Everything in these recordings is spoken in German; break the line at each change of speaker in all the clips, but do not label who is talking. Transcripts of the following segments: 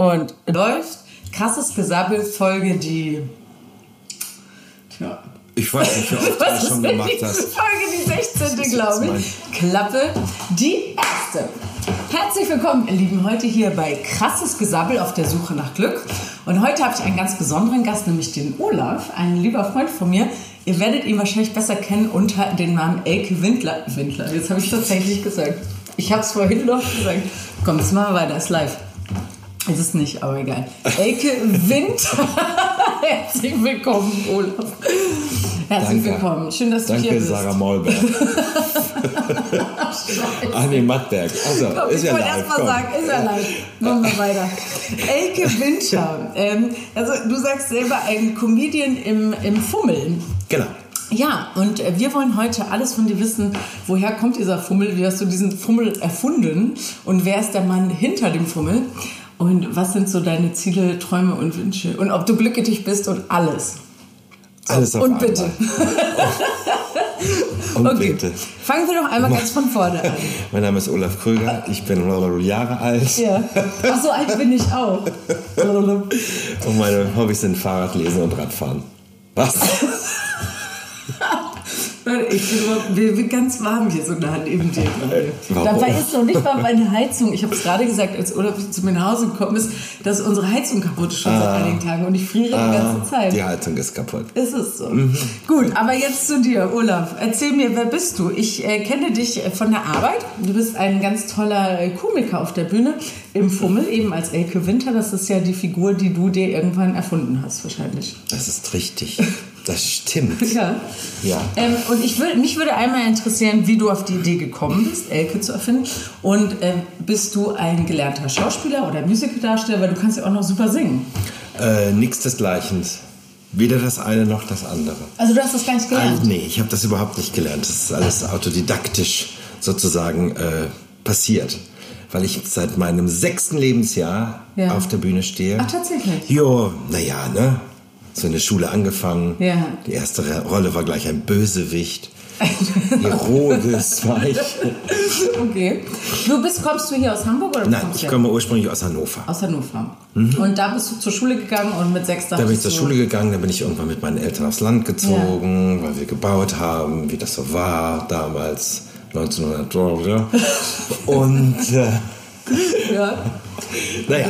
und läuft. Krasses Gesabbel, Folge die.
Tja. Ich weiß nicht, wie oft du das schon gemacht hast.
Folge die 16. glaube ich. Klappe, die erste. Herzlich willkommen, ihr Lieben, heute hier bei Krasses Gesabbel auf der Suche nach Glück. Und heute habe ich einen ganz besonderen Gast, nämlich den Olaf, ein lieber Freund von mir. Ihr werdet ihn wahrscheinlich besser kennen unter dem Namen Elke Windler. Windler, jetzt habe ich tatsächlich gesagt. Ich habe es vorhin noch gesagt. Komm, jetzt machen wir weiter, ist live. Ist es nicht, aber egal. Elke Winter. Herzlich willkommen, Olaf. Herzlich
Danke.
willkommen. Schön, dass du
Danke,
hier bist.
Sarah Maulberg. ah, nee, Mattberg. Also,
Komm,
ist
ich
ja
wollte
live.
erst mal
komm.
sagen, ist ja live. Machen wir weiter. Elke Winter. Ähm, also, du sagst selber ein Comedian im, im Fummeln.
Genau.
Ja, und äh, wir wollen heute alles von dir wissen. Woher kommt dieser Fummel? Wie hast du diesen Fummel erfunden? Und wer ist der Mann hinter dem Fummel? Und was sind so deine Ziele, Träume und Wünsche? Und ob du glücklich bist und alles.
Alles auf
und
einmal.
bitte.
Und
Okay.
bitte.
Fangen wir doch einmal ganz von vorne an.
Mein Name ist Olaf Krüger. Ich bin Jahre alt.
Ja. Ach so alt bin ich auch.
Und meine Hobbys sind Fahrradlesen und Radfahren. Was?
Ich bin, überhaupt- wir sind ganz warm hier so nah neben dir. gerade.
warum?
Dabei ist noch nicht mal meine Heizung. Ich habe es gerade gesagt, als Olaf zu mir nach Hause gekommen ist, dass unsere Heizung kaputt ist schon seit einigen Tagen und ich friere die ganze Zeit.
Ah. Die Heizung ist kaputt.
Ist es so. Gut, aber jetzt zu dir, Olaf. Erzähl mir, wer bist du? Ich äh, kenne dich äh, von der Arbeit. Du bist ein ganz toller äh, Komiker auf der Bühne im Fummel, eben als Elke Winter. Das ist ja die Figur, die du dir irgendwann erfunden hast, wahrscheinlich.
Das ist richtig. Das stimmt.
Ja.
Ja.
Ähm, und ich würd, mich würde einmal interessieren, wie du auf die Idee gekommen bist, Elke zu erfinden. Und ähm, bist du ein gelernter Schauspieler oder Musicaldarsteller? Weil du kannst ja auch noch super singen.
Äh, nix desgleichen. Weder das eine noch das andere.
Also du hast das gar nicht gelernt.
Also, nee, ich habe das überhaupt nicht gelernt. Das ist alles autodidaktisch sozusagen äh, passiert. Weil ich seit meinem sechsten Lebensjahr
Ja.
auf der Bühne stehe.
Ach, tatsächlich?
Jo, naja, ne? So in der Schule angefangen.
Ja.
Die erste Rolle war gleich ein Bösewicht. Herodes war ich.
Okay. Du bist, kommst du hier aus Hamburg oder
Nein, ich komme ursprünglich aus Hannover.
aus Hannover? Und da bist du zur Schule gegangen und mit sechs
Da bin ich zur Schule gegangen, dann bin ich irgendwann mit meinen Eltern aufs Land gezogen, weil wir gebaut haben, wie das so war damals, 1900. oder? Und äh,
Ja.
naja,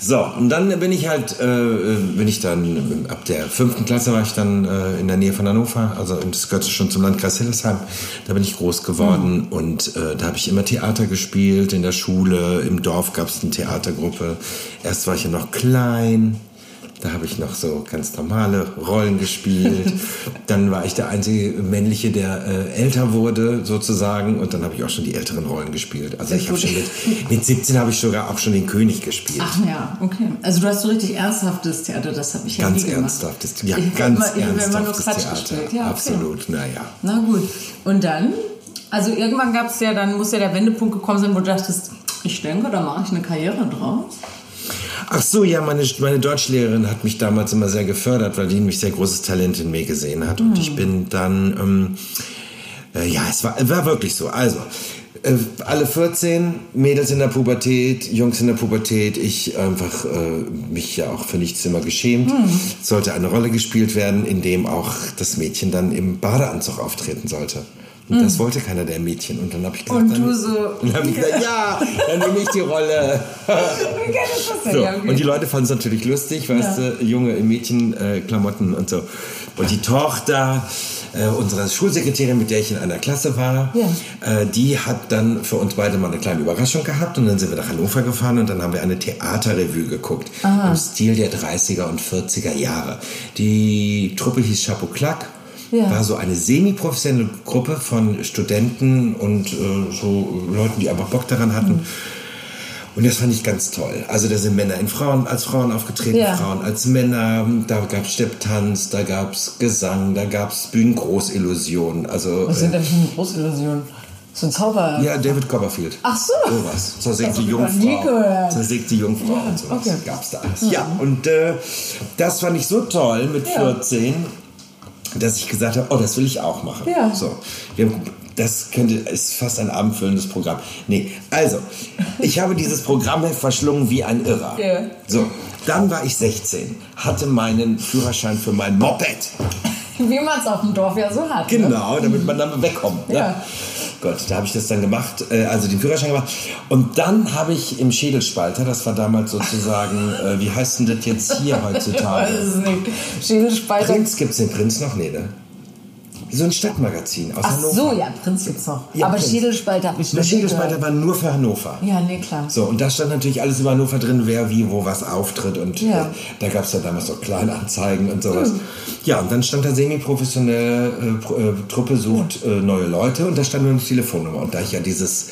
so, und dann bin ich halt, äh, bin ich dann, ab der fünften Klasse war ich dann äh, in der Nähe von Hannover, also das gehörte schon zum Landkreis Hildesheim, da bin ich groß geworden und äh, da habe ich immer Theater gespielt, in der Schule, im Dorf gab es eine Theatergruppe, erst war ich ja noch klein, da habe ich noch so ganz normale Rollen gespielt. dann war ich der einzige männliche, der äh, älter wurde sozusagen. Und dann habe ich auch schon die älteren Rollen gespielt. Also ich habe schon mit, mit 17 habe ich sogar auch schon den König gespielt.
Ach ja, okay. Also du hast so richtig ernsthaftes Theater, das habe ich ja
ganz
nie gemacht.
ernsthaftes, ja,
Ich
ganz
immer-
ernsthaftes Theater.
Ja, okay.
Absolut, naja.
Na gut. Und dann? Also irgendwann gab es ja, dann muss ja der Wendepunkt gekommen sein, wo du dachtest, ich denke, da mache ich eine Karriere draus.
Ach so, ja, meine, meine Deutschlehrerin hat mich damals immer sehr gefördert, weil die nämlich sehr großes Talent in mir gesehen hat. Und ich bin dann, ähm, äh, ja, es war, war wirklich so. Also, äh, alle 14, Mädels in der Pubertät, Jungs in der Pubertät, ich einfach äh, mich ja auch für nichts immer geschämt. Es sollte eine Rolle gespielt werden, in dem auch das Mädchen dann im Badeanzug auftreten sollte. Und das wollte keiner der Mädchen. Und dann habe ich gesagt,
Und
dann,
du so-
dann habe ich gesagt, ja, dann nehme ich die Rolle.
Wie geil ist das denn?
So,
Ja, okay.
Und die Leute fanden es natürlich lustig, weißt
Ja.
du, Junge in Mädchenklamotten und so. Und die Tochter äh, unserer Schulsekretärin, mit der ich in einer Klasse war,
Ja.
äh, die hat dann für uns beide mal eine kleine Überraschung gehabt und dann sind wir nach Hannover gefahren und dann haben wir eine Theaterrevue geguckt im Stil der 30er und 40er Jahre. Die Truppe hieß Chapeau Clac.
Ja.
War so eine semi-professionelle Gruppe von Studenten und äh, so Leuten, die einfach Bock daran hatten. Und das fand ich ganz toll. Also da sind Männer in Frauen, als Frauen aufgetreten,
Ja.
Frauen als Männer. Da gab es Stepptanz, da gab es Gesang, da gab es Bühnengroßillusionen. Also
Was
äh,
sind denn für eine Großillusion? So ein Zauber.
ja, David Copperfield.
Ach so.
Sowas. Zersägte Jungfrau. Zersägte Jungfrau
Ja,
und sowas.
okay.
Gab's da alles. Ja, und äh, das fand ich so toll mit
Ja.
14, dass ich gesagt habe, oh, das will ich auch machen.
Ja.
So. Wir haben Das könnte, ist fast ein abendfüllendes Programm. Nee, also, ich habe dieses Programm verschlungen wie ein Irrer.
Ja.
So, dann war ich 16, hatte meinen Führerschein für mein Moped.
Wie man es auf dem Dorf ja so hat. Ne?
Genau, damit man dann wegkommt. Ne?
Ja.
Gott, da habe ich das dann gemacht, äh, also den Führerschein gemacht. Und dann habe ich im Schädelspalter, das war damals sozusagen, äh, wie heißt denn das jetzt hier
Ich
heutzutage?
weiß es nicht. Schädelspalter.
Prinz, gibt es den Prinz noch? Nee, ne? So ein Stadtmagazin aus
Ach
Hannover.
so, ja, Prinz gibt's noch.
Ja,
Aber
Prinz.
Schädelspalter habe ich
Der
nicht
Schädelspalter war nur für Hannover.
Ja, nee, klar.
So, und da stand natürlich alles über Hannover drin, wer wie wo was auftritt. Und
Ja.
Äh, da gab es ja damals auch Kleinanzeigen und sowas. Ja, und dann stand da semi-professionelle äh, äh, Truppe sucht äh, neue Leute und da stand nur eine Telefonnummer. Und da ich ja dieses,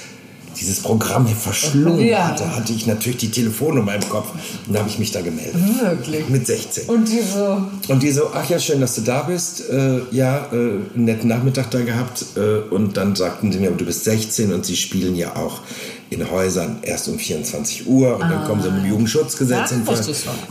dieses Programm verschlungen
Ja.
hatte, hatte ich natürlich die Telefonnummer im Kopf. Und da habe ich mich da gemeldet.
Wirklich.
Mit 16.
Und die so,
Und die so, ach ja, schön, dass du da bist. Äh, ja, äh, einen netten Nachmittag da gehabt. Äh, und dann sagten sie mir, aber du bist 16 und sie spielen ja auch in Häusern erst um 24 Uhr. Und dann kommen sie mit dem Jugendschutzgesetz
Ja,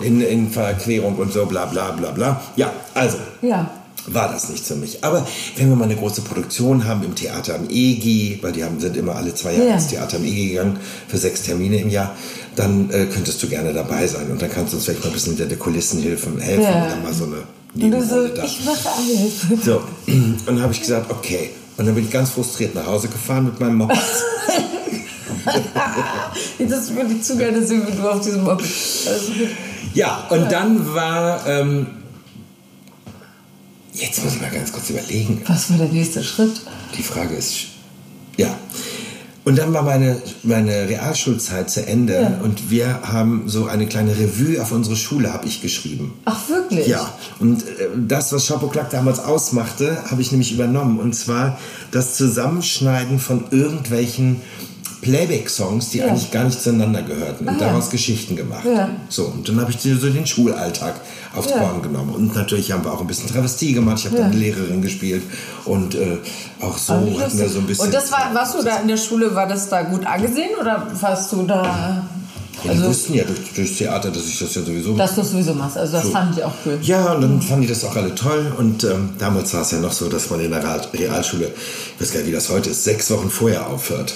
in, in, in Verquerung und so, bla bla bla bla. Ja, also.
ja.
War das nichts für mich. Aber wenn wir mal eine große Produktion haben im Theater am EGI, weil die haben, sind immer alle zwei Jahre
Ja.
ins Theater am EGI gegangen für sechs Termine im Jahr, dann äh, könntest du gerne dabei sein und dann kannst du uns vielleicht mal ein bisschen hinter den Kulissen helfen, helfen
Ja.
oder mal so eine
du so,
Nebenrolle da.
ich mache alles.
So, und dann habe ich gesagt, okay. Und dann bin ich ganz frustriert nach Hause gefahren mit meinem Moped.
Das würde ich zu gerne sehen, wie du auf diesem. Also,
Ja, und dann war, ähm, jetzt muss ich mal ganz kurz überlegen.
was war der nächste Schritt?
Die Frage ist, ja. Und dann war meine, meine Realschulzeit zu Ende
Ja.
und wir haben so eine kleine Revue auf unsere Schule, habe ich geschrieben.
Ach, wirklich?
Ja, und äh, das, was Chapeau-Claque damals ausmachte, habe ich nämlich übernommen. Und zwar das Zusammenschneiden von irgendwelchen Playback-Songs, die
Ja.
eigentlich gar nicht zueinander gehörten und
Ah, ja.
daraus Geschichten gemacht.
Ja.
So, und dann habe ich so den Schulalltag aufs
Ja.
Korn genommen. Und natürlich haben wir auch ein bisschen Travestie gemacht. Ich habe
Ja.
dann eine Lehrerin gespielt und äh, auch so
Ah,
hatten wir so ein bisschen...
Und das war, warst du da in der Schule, war das da gut angesehen oder warst du da,
Ja, die
also,
wussten ja durch, durchs Theater, dass ich das ja sowieso
dass du es sowieso machst? Also, das
So.
fand ich auch cool.
Ja, und dann fanden die das auch alle toll. Und ähm, damals war es ja noch so, dass man in der Real- Realschule, ich weiß gar nicht, wie das heute ist, sechs Wochen vorher aufhört.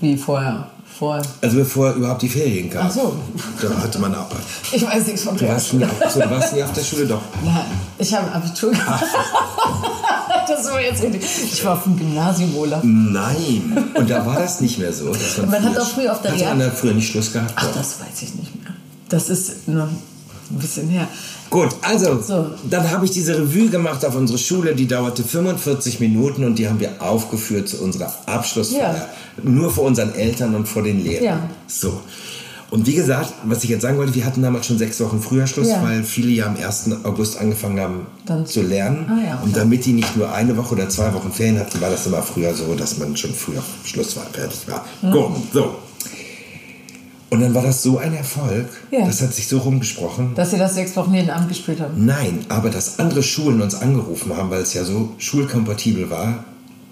Wie vorher. Vorher.
Also bevor überhaupt die Ferien kamen.
Ach so.
Da hatte man auch.
Ich weiß nichts von
Du
Realschule.
auf- so, du warst nie auf der Schule, doch.
Nein, ich habe Abitur gemacht. das war jetzt richtig. Ich war auf dem Gymnasium, Olaf.
Nein. Und da war das nicht mehr so. Dass man
Man hat auch früher auf der
Hatte
Real-
man früher nicht Schluss gehabt?
Ach,
Doch.
das weiß ich nicht mehr. Das ist noch ein bisschen her.
Gut, also
So.
dann habe ich diese Revue gemacht auf unsere Schule, die dauerte 45 Minuten und die haben wir aufgeführt zu unserer Abschlussfeier.
Ja.
Nur vor unseren Eltern und vor den Lehrern.
Ja.
So. Und wie gesagt, was ich jetzt sagen wollte, wir hatten damals schon sechs Wochen früher Schluss,
Ja.
weil viele ja am 1. August angefangen haben
Dann-
zu lernen.
Ah, ja,
Und damit die nicht nur eine Woche oder zwei Wochen Ferien hatten, war das immer früher so, dass man schon früher Schluss war, fertig war.
Hm.
Gut, so. Und dann war das so ein Erfolg,
Ja.
das hat sich so rumgesprochen.
Dass sie das sechs Wochen jeden Abend gespielt haben.
Nein, aber dass andere Schulen uns angerufen haben, weil es ja so schulkompatibel war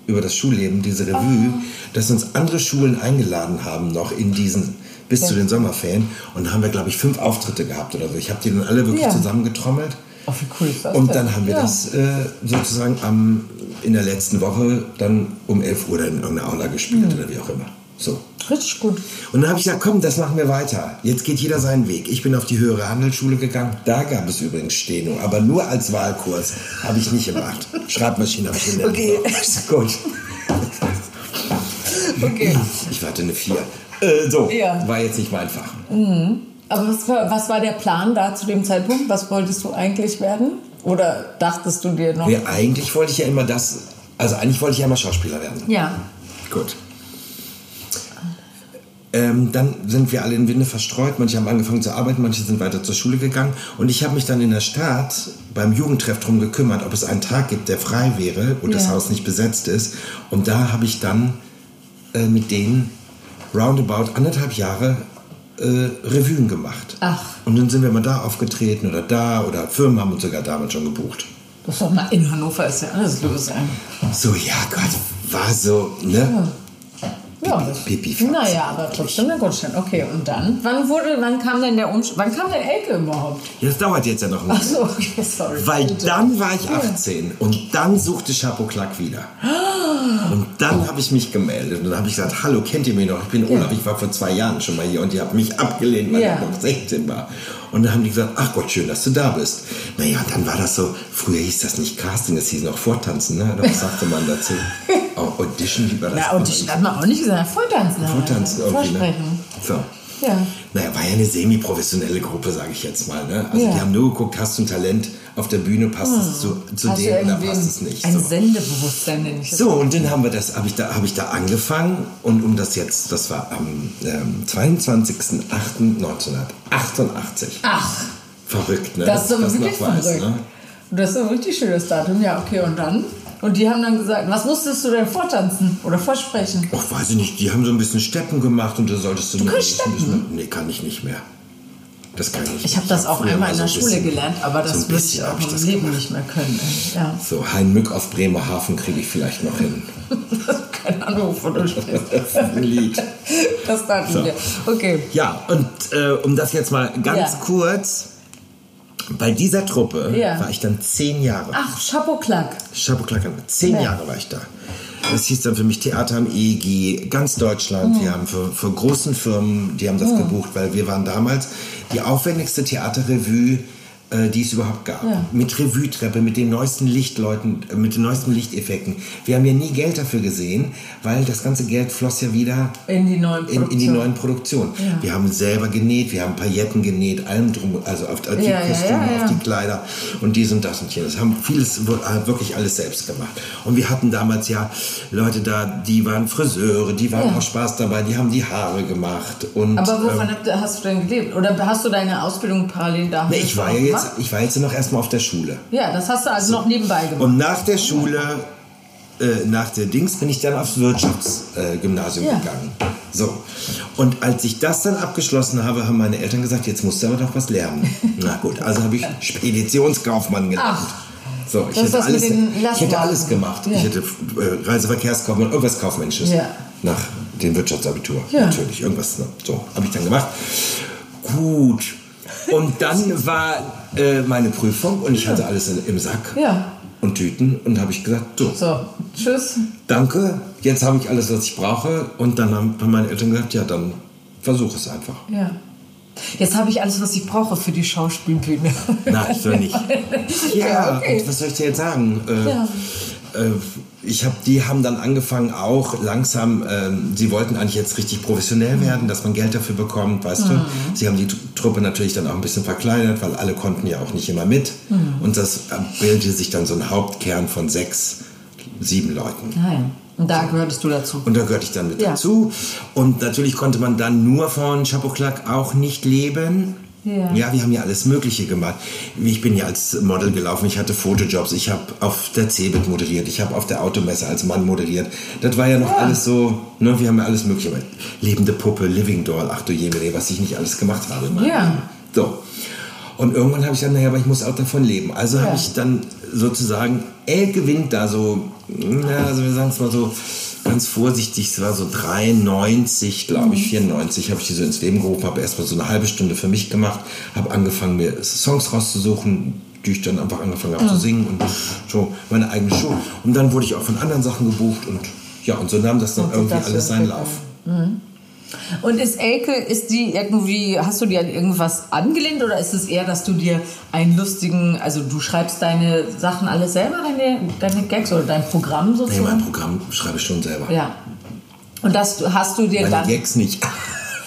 über das Schulleben, diese Revue,
Ah.
dass uns andere Schulen eingeladen haben noch in diesen bis
Ja.
zu den Sommerferien und da haben wir glaube ich fünf Auftritte gehabt oder so. Ich habe die dann alle wirklich
Ja.
zusammengetrommelt
Oh, wie cool ist das
und dann haben wir
Ja.
das äh, sozusagen am, in der letzten Woche dann um 11 Uhr dann in irgendeiner Aula gespielt
Hm.
oder wie auch immer. So.
Richtig gut.
Und dann habe ich gesagt, komm, das machen wir weiter. Jetzt geht jeder seinen Weg. Ich bin auf die höhere Handelsschule gegangen. Da gab es übrigens Steno, aber nur als Wahlkurs. Habe ich nicht gemacht. Schreibmaschine habe ich gelernt.
Okay.
Gut.
Okay.
Ich hatte eine 4. Äh, so,
Ja.
war jetzt nicht mein Fach.
Aber was war, was war der Plan da zu dem Zeitpunkt? Was wolltest du eigentlich werden? Oder dachtest du dir noch?
Ja, eigentlich wollte ich ja immer das, also eigentlich wollte ich ja immer Schauspieler werden.
Ja.
Gut. Ähm, dann sind wir alle in Winde verstreut. Manche haben angefangen zu arbeiten, manche sind weiter zur Schule gegangen. Und ich habe mich dann in der Stadt beim Jugendtreff darum gekümmert, ob es einen Tag gibt, der frei wäre, wo das
Ja.
Haus nicht besetzt ist. Und da habe ich dann äh, mit denen roundabout anderthalb Jahre äh, Revuen gemacht.
Ach.
Und dann sind wir mal da aufgetreten oder da oder Firmen haben uns sogar damals schon gebucht.
Das ist doch mal in Hannover ist ja alles los.
So, ja Gott, war so, ne?
Ja,
Pipi,
das,
Pipi
naja, aber trotzdem eine Goldstein. Okay, und dann? Wann wurde, wann kam denn der Umsch Wann kam der Elke überhaupt?
Ja, das dauert jetzt ja noch ein
Ach so, okay, sorry.
Weil
Bitte.
dann war ich 18 und dann suchte Chapeau Clack wieder. Und dann habe ich mich gemeldet und dann habe ich gesagt, hallo, kennt ihr mich noch? Ich bin Olaf, ich war vor zwei Jahren schon mal hier und ihr habt mich abgelehnt, weil
Ja.
ich noch 16 war. Und dann haben die gesagt, ach Gott, schön, dass du da bist. Naja, dann war das so, früher hieß das nicht Casting, das hieß noch Vortanzen, ne? Was sagte man dazu? Audition, wie war das?
Na, ich hat man auch nicht gesagt, Vortanzen.
Vortanzen irgendwie, ne?
Vorsprechen.
So.
Ja.
Naja, war ja eine semi-professionelle Gruppe, sage ich jetzt mal. Ne? Also
Ja.
die haben nur geguckt, hast du ein Talent auf der Bühne, passt es zu, zu
Hast du
dem oder passt es nicht.
Ein
So.
Sendebewusstsein nenne ich das.
So, und dann haben wir das, habe ich, da, hab ich da angefangen und um das jetzt, das war am ähm, 22.08.1988.
Ach,
Verrückt, ne?
das ist aber wirklich
noch weiß,
verrückt.
ne?
Das ist ein richtig schönes Datum. Ja, okay, und dann? Und die haben dann gesagt, was musstest du denn vortanzen oder vorsprechen?
Och, weiß ich nicht, die haben so ein bisschen Steppen gemacht und da solltest du... Du
kannst
bisschen, Nee, kann ich nicht mehr. Das kann ich.
Ich habe das auch einmal
mal
in der
so
Schule
bisschen-
gelernt, aber das
so
würde ich auch
ich
im Leben
gemacht.
nicht mehr können. Ja.
So, Heinmück aus Bremerhaven kriege ich vielleicht noch hin.
Keine Ahnung, wovon du sprichst.
Das ist ein Lied.
Das dachten
So.
wir. Okay.
Ja, und äh, um das jetzt mal ganz
Ja.
kurz, bei dieser Truppe
Ja.
war ich dann zehn Jahre.
Ach, Clack.
Chapeau Clack, zehn
Ja.
Jahre war ich da. Das hieß dann für mich Theater am EEG, ganz Deutschland. Wir haben für, für großen Firmen, die haben das gebucht, weil wir waren damals die aufwendigste Theaterrevue, die es überhaupt gab.
Ja.
Mit Revue-Treppe, mit den neuesten Lichtleuten, äh, mit den neuesten Lichteffekten. Wir haben ja nie Geld dafür gesehen, weil das ganze Geld floss ja wieder
In die neuen
in, in die
Produktionen.
neuen Produktionen.
Ja.
Wir haben selber genäht, wir haben Pailletten genäht, allem drum, also auf, auf die
Ja,
Kostüme, auf die Kleider und dies und das und jenes. Haben vieles wir- äh, wirklich alles selbst gemacht. Und wir hatten damals ja Leute da, die waren Friseure, die waren auch Spaß dabei, die haben die Haare gemacht. Und,
Aber wovon
ähm,
hast du denn gelebt? Oder hast du deine Ausbildung parallel da?
nee, ich war ja jetzt, ich war jetzt noch erstmal auf der Schule.
Ja, das hast du also noch nebenbei gemacht.
Und nach der Schule, äh, nach der Dings, bin ich dann aufs Wirtschaftsgymnasium äh,
Ja.
gegangen. So. Und als ich das dann abgeschlossen habe, haben meine Eltern gesagt, jetzt musst du aber doch was lernen. Na gut, also habe ich Speditionskaufmann gelernt.
Ach.
So, ich hätte, alles, ich hätte alles gemacht.
Ja.
Ich hätte äh, Reiseverkehrskaufmann, irgendwas Kaufmännisches.
Ja.
Nach dem Wirtschaftsabitur.
Ja.
Natürlich, irgendwas. Ne? So, habe ich dann gemacht. Gut. Und dann war äh, meine Prüfung und ich hatte alles im Sack
Ja.
und Tüten und habe ich gesagt, so,
So, tschüss.
danke, jetzt habe ich alles, was ich brauche. Und dann haben meine Eltern gesagt, ja, dann versuch es einfach.
Ja. Jetzt habe ich alles, was ich brauche für die Schauspielbühne.
Nein, so nicht. Ja,
Ja, okay.
und was soll ich dir jetzt sagen? Äh,
Ja.
äh, ich hab, die haben dann angefangen auch langsam, ähm, sie wollten eigentlich jetzt richtig professionell werden, dass man Geld dafür bekommt, weißt
Mhm.
du. Sie haben die Tr- Truppe natürlich dann auch ein bisschen verkleinert, weil alle konnten ja auch nicht immer mit.
Mhm.
Und das bildete sich dann so ein Hauptkern von sechs, sieben Leuten.
Nein. Und da gehörtest du dazu.
Und da gehörte ich dann mit
Ja.
dazu. Und natürlich konnte man dann nur von Chapeau Clack auch nicht leben.
Ja.
wir haben ja alles Mögliche gemacht. Ich bin ja als Model gelaufen, ich hatte Fotojobs, ich habe auf der CeBIT moderiert, ich habe auf der Automesse als Mann moderiert. Das war ja noch alles so, ne, wir haben ja alles Mögliche gemacht. Lebende Puppe, Living Doll, ach du Jemine, was ich nicht alles gemacht habe.
Ja.
Leben. So. Und irgendwann habe ich gesagt, naja, aber ich muss auch davon leben. Also
Ja.
habe ich dann sozusagen, Elke winkt da so, na, also wir sagen es mal so ganz vorsichtig, es war so 93, glaube ich, 94, habe ich die so ins Leben gerufen, habe erstmal so eine halbe Stunde für mich gemacht, habe angefangen, mir Songs rauszusuchen, die ich dann einfach angefangen habe zu singen und so meine eigene Show. Und dann wurde ich auch von anderen Sachen gebucht und ja, und so nahm das dann
Und
irgendwie alles seinen. Lauf.
Und ist Elke, ist die irgendwie, hast du dir an irgendwas angelehnt oder ist es eher, dass du dir einen lustigen, also du schreibst deine Sachen alle selber, deine, deine Gags oder dein Programm
Nee,
sozusagen?
mein Programm schreibe ich schon selber.
ja. Und das hast du dir
Meine
dann.
Gags nicht.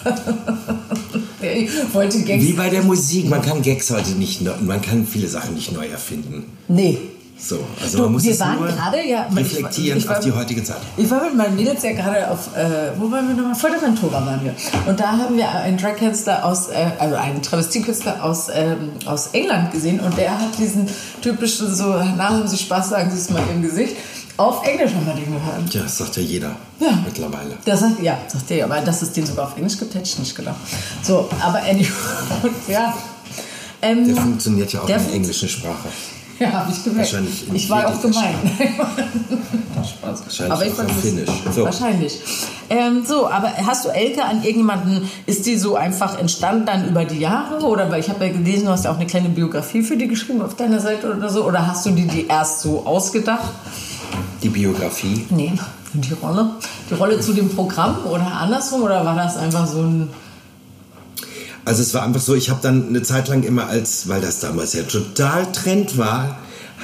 Ich wollte Gags.
Wie bei der Musik, man kann Gags heute nicht, man kann viele Sachen nicht neu erfinden.
Nee.
So, also
Du,
man muss
wir waren gerade, ja, ich-
reflektieren
ich war-
auf die heutige Zeit.
Ich war mit meinen Mädels ja gerade auf, äh, wo waren wir nochmal? Fuerteventura waren wir. Und da haben wir einen Drag-Künstler aus, äh, also einen Travestiekünstler aus, ähm, aus England gesehen und der hat diesen typischen so, na, haben Sie Spaß, sagen Sie es mal im Gesicht. Auf Englisch haben wir den gehört.
Ja, das sagt ja jeder
Ja.
mittlerweile.
Das sagt, ja, sagt der, aber dass es den sogar auf Englisch gibt, hätte ich nicht gedacht. So, aber anyway, ja. Ähm,
Der funktioniert ja auch
Der
in der englischen Sprache.
Ja, habe ich gemerkt.
Wahrscheinlich in
ich war auch gemein. Spaß.
Wahrscheinlich
Aber ich fand
Finnisch. So.
Wahrscheinlich. Ähm, so, aber hast du Elke an irgendjemanden, ist die so einfach entstanden dann über die Jahre? Oder weil ich habe ja gelesen, du hast ja auch eine kleine Biografie für die geschrieben auf deiner Seite oder so. Oder hast du die, die erst so ausgedacht?
Die Biografie.
Nee, die Rolle. Die Rolle zu dem Programm oder andersrum? Oder war das einfach so ein.
Also es war einfach so, ich habe dann eine Zeit lang immer als, weil das damals ja total Trend war,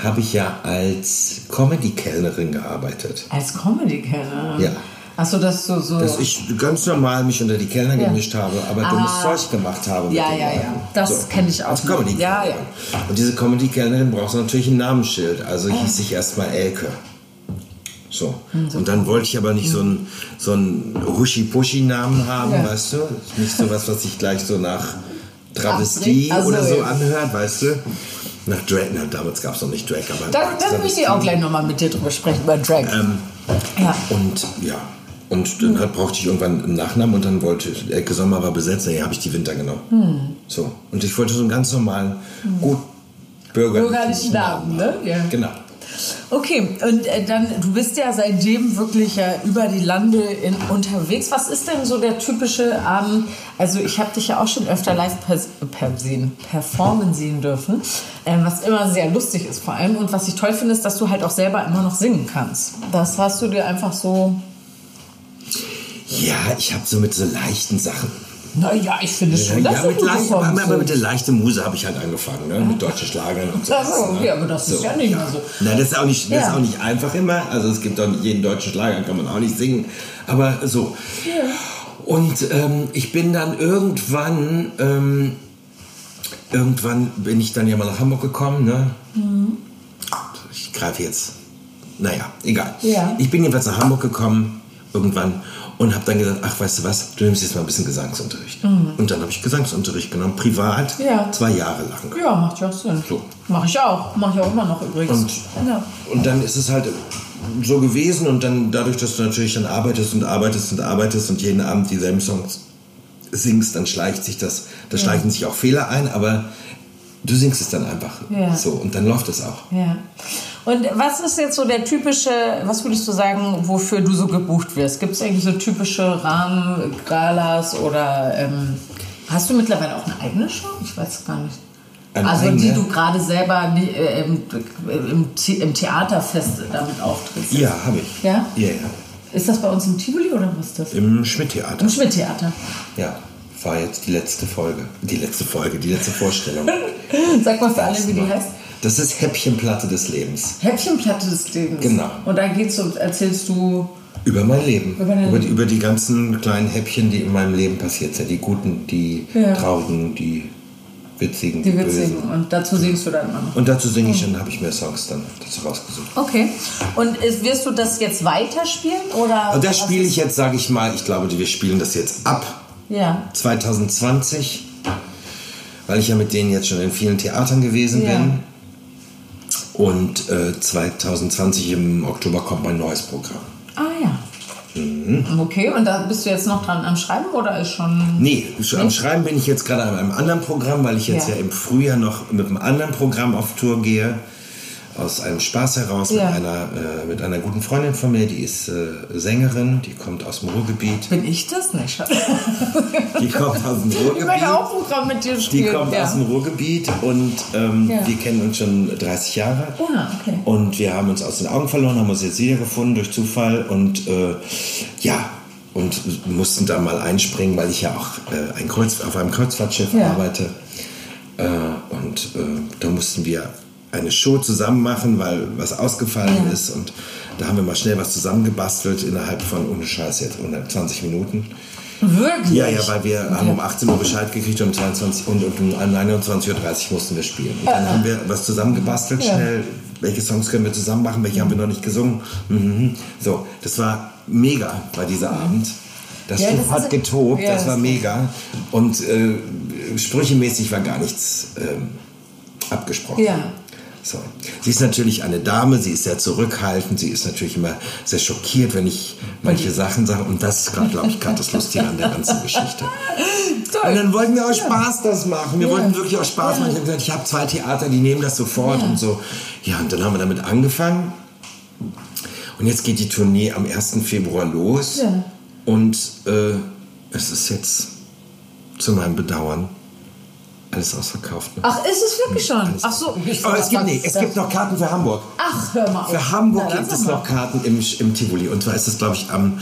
habe ich ja als Comedy-Kellnerin gearbeitet.
Als Comedy-Kellner?
Ja.
Achso, dass du so.
Dass ich ganz normal mich unter die Kellner
Ja.
gemischt habe, aber dummes
Ah.
Zeug gemacht habe.
Ja, ja,
Leuten.
ja. Das kenn ich auch
Als comedy
Ja, ja.
Und diese Comedy-Kellnerin braucht natürlich ein Namensschild. Also
Ah.
hieß ich erstmal Elke. So.
Hm,
Und dann wollte ich aber nicht so einen, so einen Huschi-Puschi-Namen haben,
Ja.
weißt du? Nicht so was, was sich gleich so nach Travestie
Ach so,
oder so
ja.
anhört, weißt du? Nach Drag, na, damals gab es noch nicht Drag, aber.
Da, da möchte ich auch gleich nochmal mit dir drüber sprechen, über Drag.
Ähm,
ja.
und ja, und dann hat, brauchte ich irgendwann einen Nachnamen und dann wollte Elke Sommer war besetzt, ja, habe ich die Winter genommen.
Hm.
So. Und ich wollte so einen ganz normalen, gut bürgerlichen,
Bürgerlichen Namen, ne? Ja.
Genau.
Okay, und äh, dann, du bist ja seitdem wirklich ja über die Lande in, unterwegs. Was ist denn so der typische Abend? Also ich habe dich ja auch schon öfter live per sehen, performen sehen dürfen, ähm, was immer sehr lustig ist vor allem. Und was ich toll finde, ist, dass du halt auch selber immer noch singen kannst. Das hast du dir einfach so...
Ja, ich habe so mit so leichten Sachen.
Naja, ich finde
Ja,
schon, dass
ja mit, leicht, aber, aber mit der leichten Muse habe ich halt angefangen, ne? mit deutschen Schlagern und so.
Ach so, okay, aber das ist ja nicht mehr so.
Nein, das ist auch nicht, das
Ja.
ist auch nicht einfach immer. Also es gibt auch nicht jeden deutschen Schlager, kann man auch nicht singen. Aber so. Und ähm, ich bin dann irgendwann, ähm, irgendwann bin ich dann ja mal nach Hamburg gekommen. Ne?
Mhm.
Ich greife jetzt. Naja, egal.
Ja.
Ich bin jedenfalls nach Hamburg gekommen, irgendwann, und habe dann gesagt, ach, weißt du was, du nimmst jetzt mal ein bisschen Gesangsunterricht. Und dann habe ich Gesangsunterricht genommen, privat,
Mhm. Ja.
zwei Jahre lang.
Ja, macht ja auch Sinn.
So.
Mach ich auch. Mach ich auch immer noch übrigens.
Und,
ja.
und dann ist es halt so gewesen und dann dadurch, dass du natürlich dann arbeitest und arbeitest und arbeitest und jeden Abend dieselben Songs singst, dann schleicht sich das, da schleichen sich auch Fehler ein, aber du singst es dann einfach
Ja.
so und dann läuft es auch.
Ja. Und was ist jetzt so der typische, was würdest du sagen, wofür du so gebucht wirst? Gibt es eigentlich so typische Rahmen, Galas oder ähm, hast du mittlerweile auch eine eigene Show? Ich weiß gar nicht.
Eine
also die
eigene?
du gerade selber äh, im, im, im Theaterfest damit auftrittst.
Ja, habe ich.
Ja?
Ja, ja.
Ist das bei uns im Tivoli oder was ist das?
Im Schmidt-Theater.
Im Schmidt-Theater.
Ja, war jetzt die letzte Folge. Die letzte Folge, die letzte Vorstellung.
Sag mal für alle, wie die heißt.
Das ist Häppchenplatte des Lebens.
Häppchenplatte des Lebens.
Genau.
Und da geht's und erzählst du.
Über mein Leben.
Über
über, die, über die ganzen kleinen Häppchen, die in meinem Leben passiert sind. Die guten, die
Ja.
traurigen, die witzigen, die,
Die witzigen.
bösen.
Und dazu singst du dann immer noch.
Und dazu singe ich und habe ich mir Songs dann dazu rausgesucht.
Okay. Und ist, wirst du das jetzt weiterspielen? Oder
Und das spiele ich jetzt, sage ich mal, ich glaube, wir spielen das jetzt ab
Ja.
2020, weil ich ja mit denen jetzt schon in vielen Theatern gewesen
Ja.
bin. Und äh, 2020 im Oktober kommt mein neues Programm.
Ah ja.
Mhm.
Okay, und da bist du jetzt noch dran am Schreiben oder ist schon.
Nee, schon am Schreiben bin ich jetzt gerade an einem anderen Programm, weil ich jetzt
Ja.
ja, im Frühjahr noch mit einem anderen Programm auf Tour gehe. Aus einem Spaß heraus
Ja.
mit, einer, äh, mit einer guten Freundin von mir, die ist äh, Sängerin, die kommt aus dem Ruhrgebiet.
Bin ich das? nicht?
Die kommt aus dem
Ich
Ruhrgebiet.
möchte auch Programm mit dir
Die
spielen.
kommt
ja.
aus dem Ruhrgebiet und ähm,
Ja.
wir kennen uns schon 30 Jahre.
Ah, okay.
Und wir haben uns aus den Augen verloren, haben uns jetzt wiedergefunden durch Zufall und äh, ja, und mussten da mal einspringen, weil ich ja auch äh, ein Kreuz, auf einem Kreuzfahrtschiff
Ja.
arbeite. Äh, und äh, da mussten wir eine Show zusammen machen, weil was ausgefallen
Ja.
ist. Und da haben wir mal schnell was zusammengebastelt innerhalb von, ohne Scheiß jetzt, 120 Minuten.
Wirklich?
Ja, ja, weil wir haben um 18 Uhr Bescheid gekriegt und um 22 und, und um 21.30 Uhr mussten wir spielen. Und dann haben wir was zusammengebastelt,
Ja.
schnell. Welche Songs können wir zusammen machen, welche haben wir noch nicht gesungen. Mhm. So, das war mega bei dieser Abend. Das
Ja,
Schiff hat getobt,
ja,
das war
das-
mega. Und äh, sprüchemäßig war gar nichts ähm, abgesprochen.
Ja.
So. Sie ist natürlich eine Dame, sie ist sehr zurückhaltend, sie ist natürlich immer sehr schockiert, wenn ich manche Sachen sage. Und das ist gerade, glaube ich, gerade das Lustige an der ganzen Geschichte. Toll. Und dann wollten wir auch Spaß das machen. Wir ja. wollten wirklich auch Spaß ja. machen. Ich habe gesagt, ich habe zwei Theater, die nehmen das sofort ja. und so. Ja, und dann haben wir damit angefangen. Und jetzt geht die Tournee am 1. Februar los. Und äh, es ist jetzt zu meinem Bedauern alles ausverkauft.
Ne? Ach, ist es wirklich schon? Alles Ach so.
Aber es gibt, nee, es gibt noch Karten für Hamburg.
Ach, hör mal auf.
Für Hamburg Na, gibt es noch Karten im, im Tivoli. Und zwar ist das, glaube ich, am,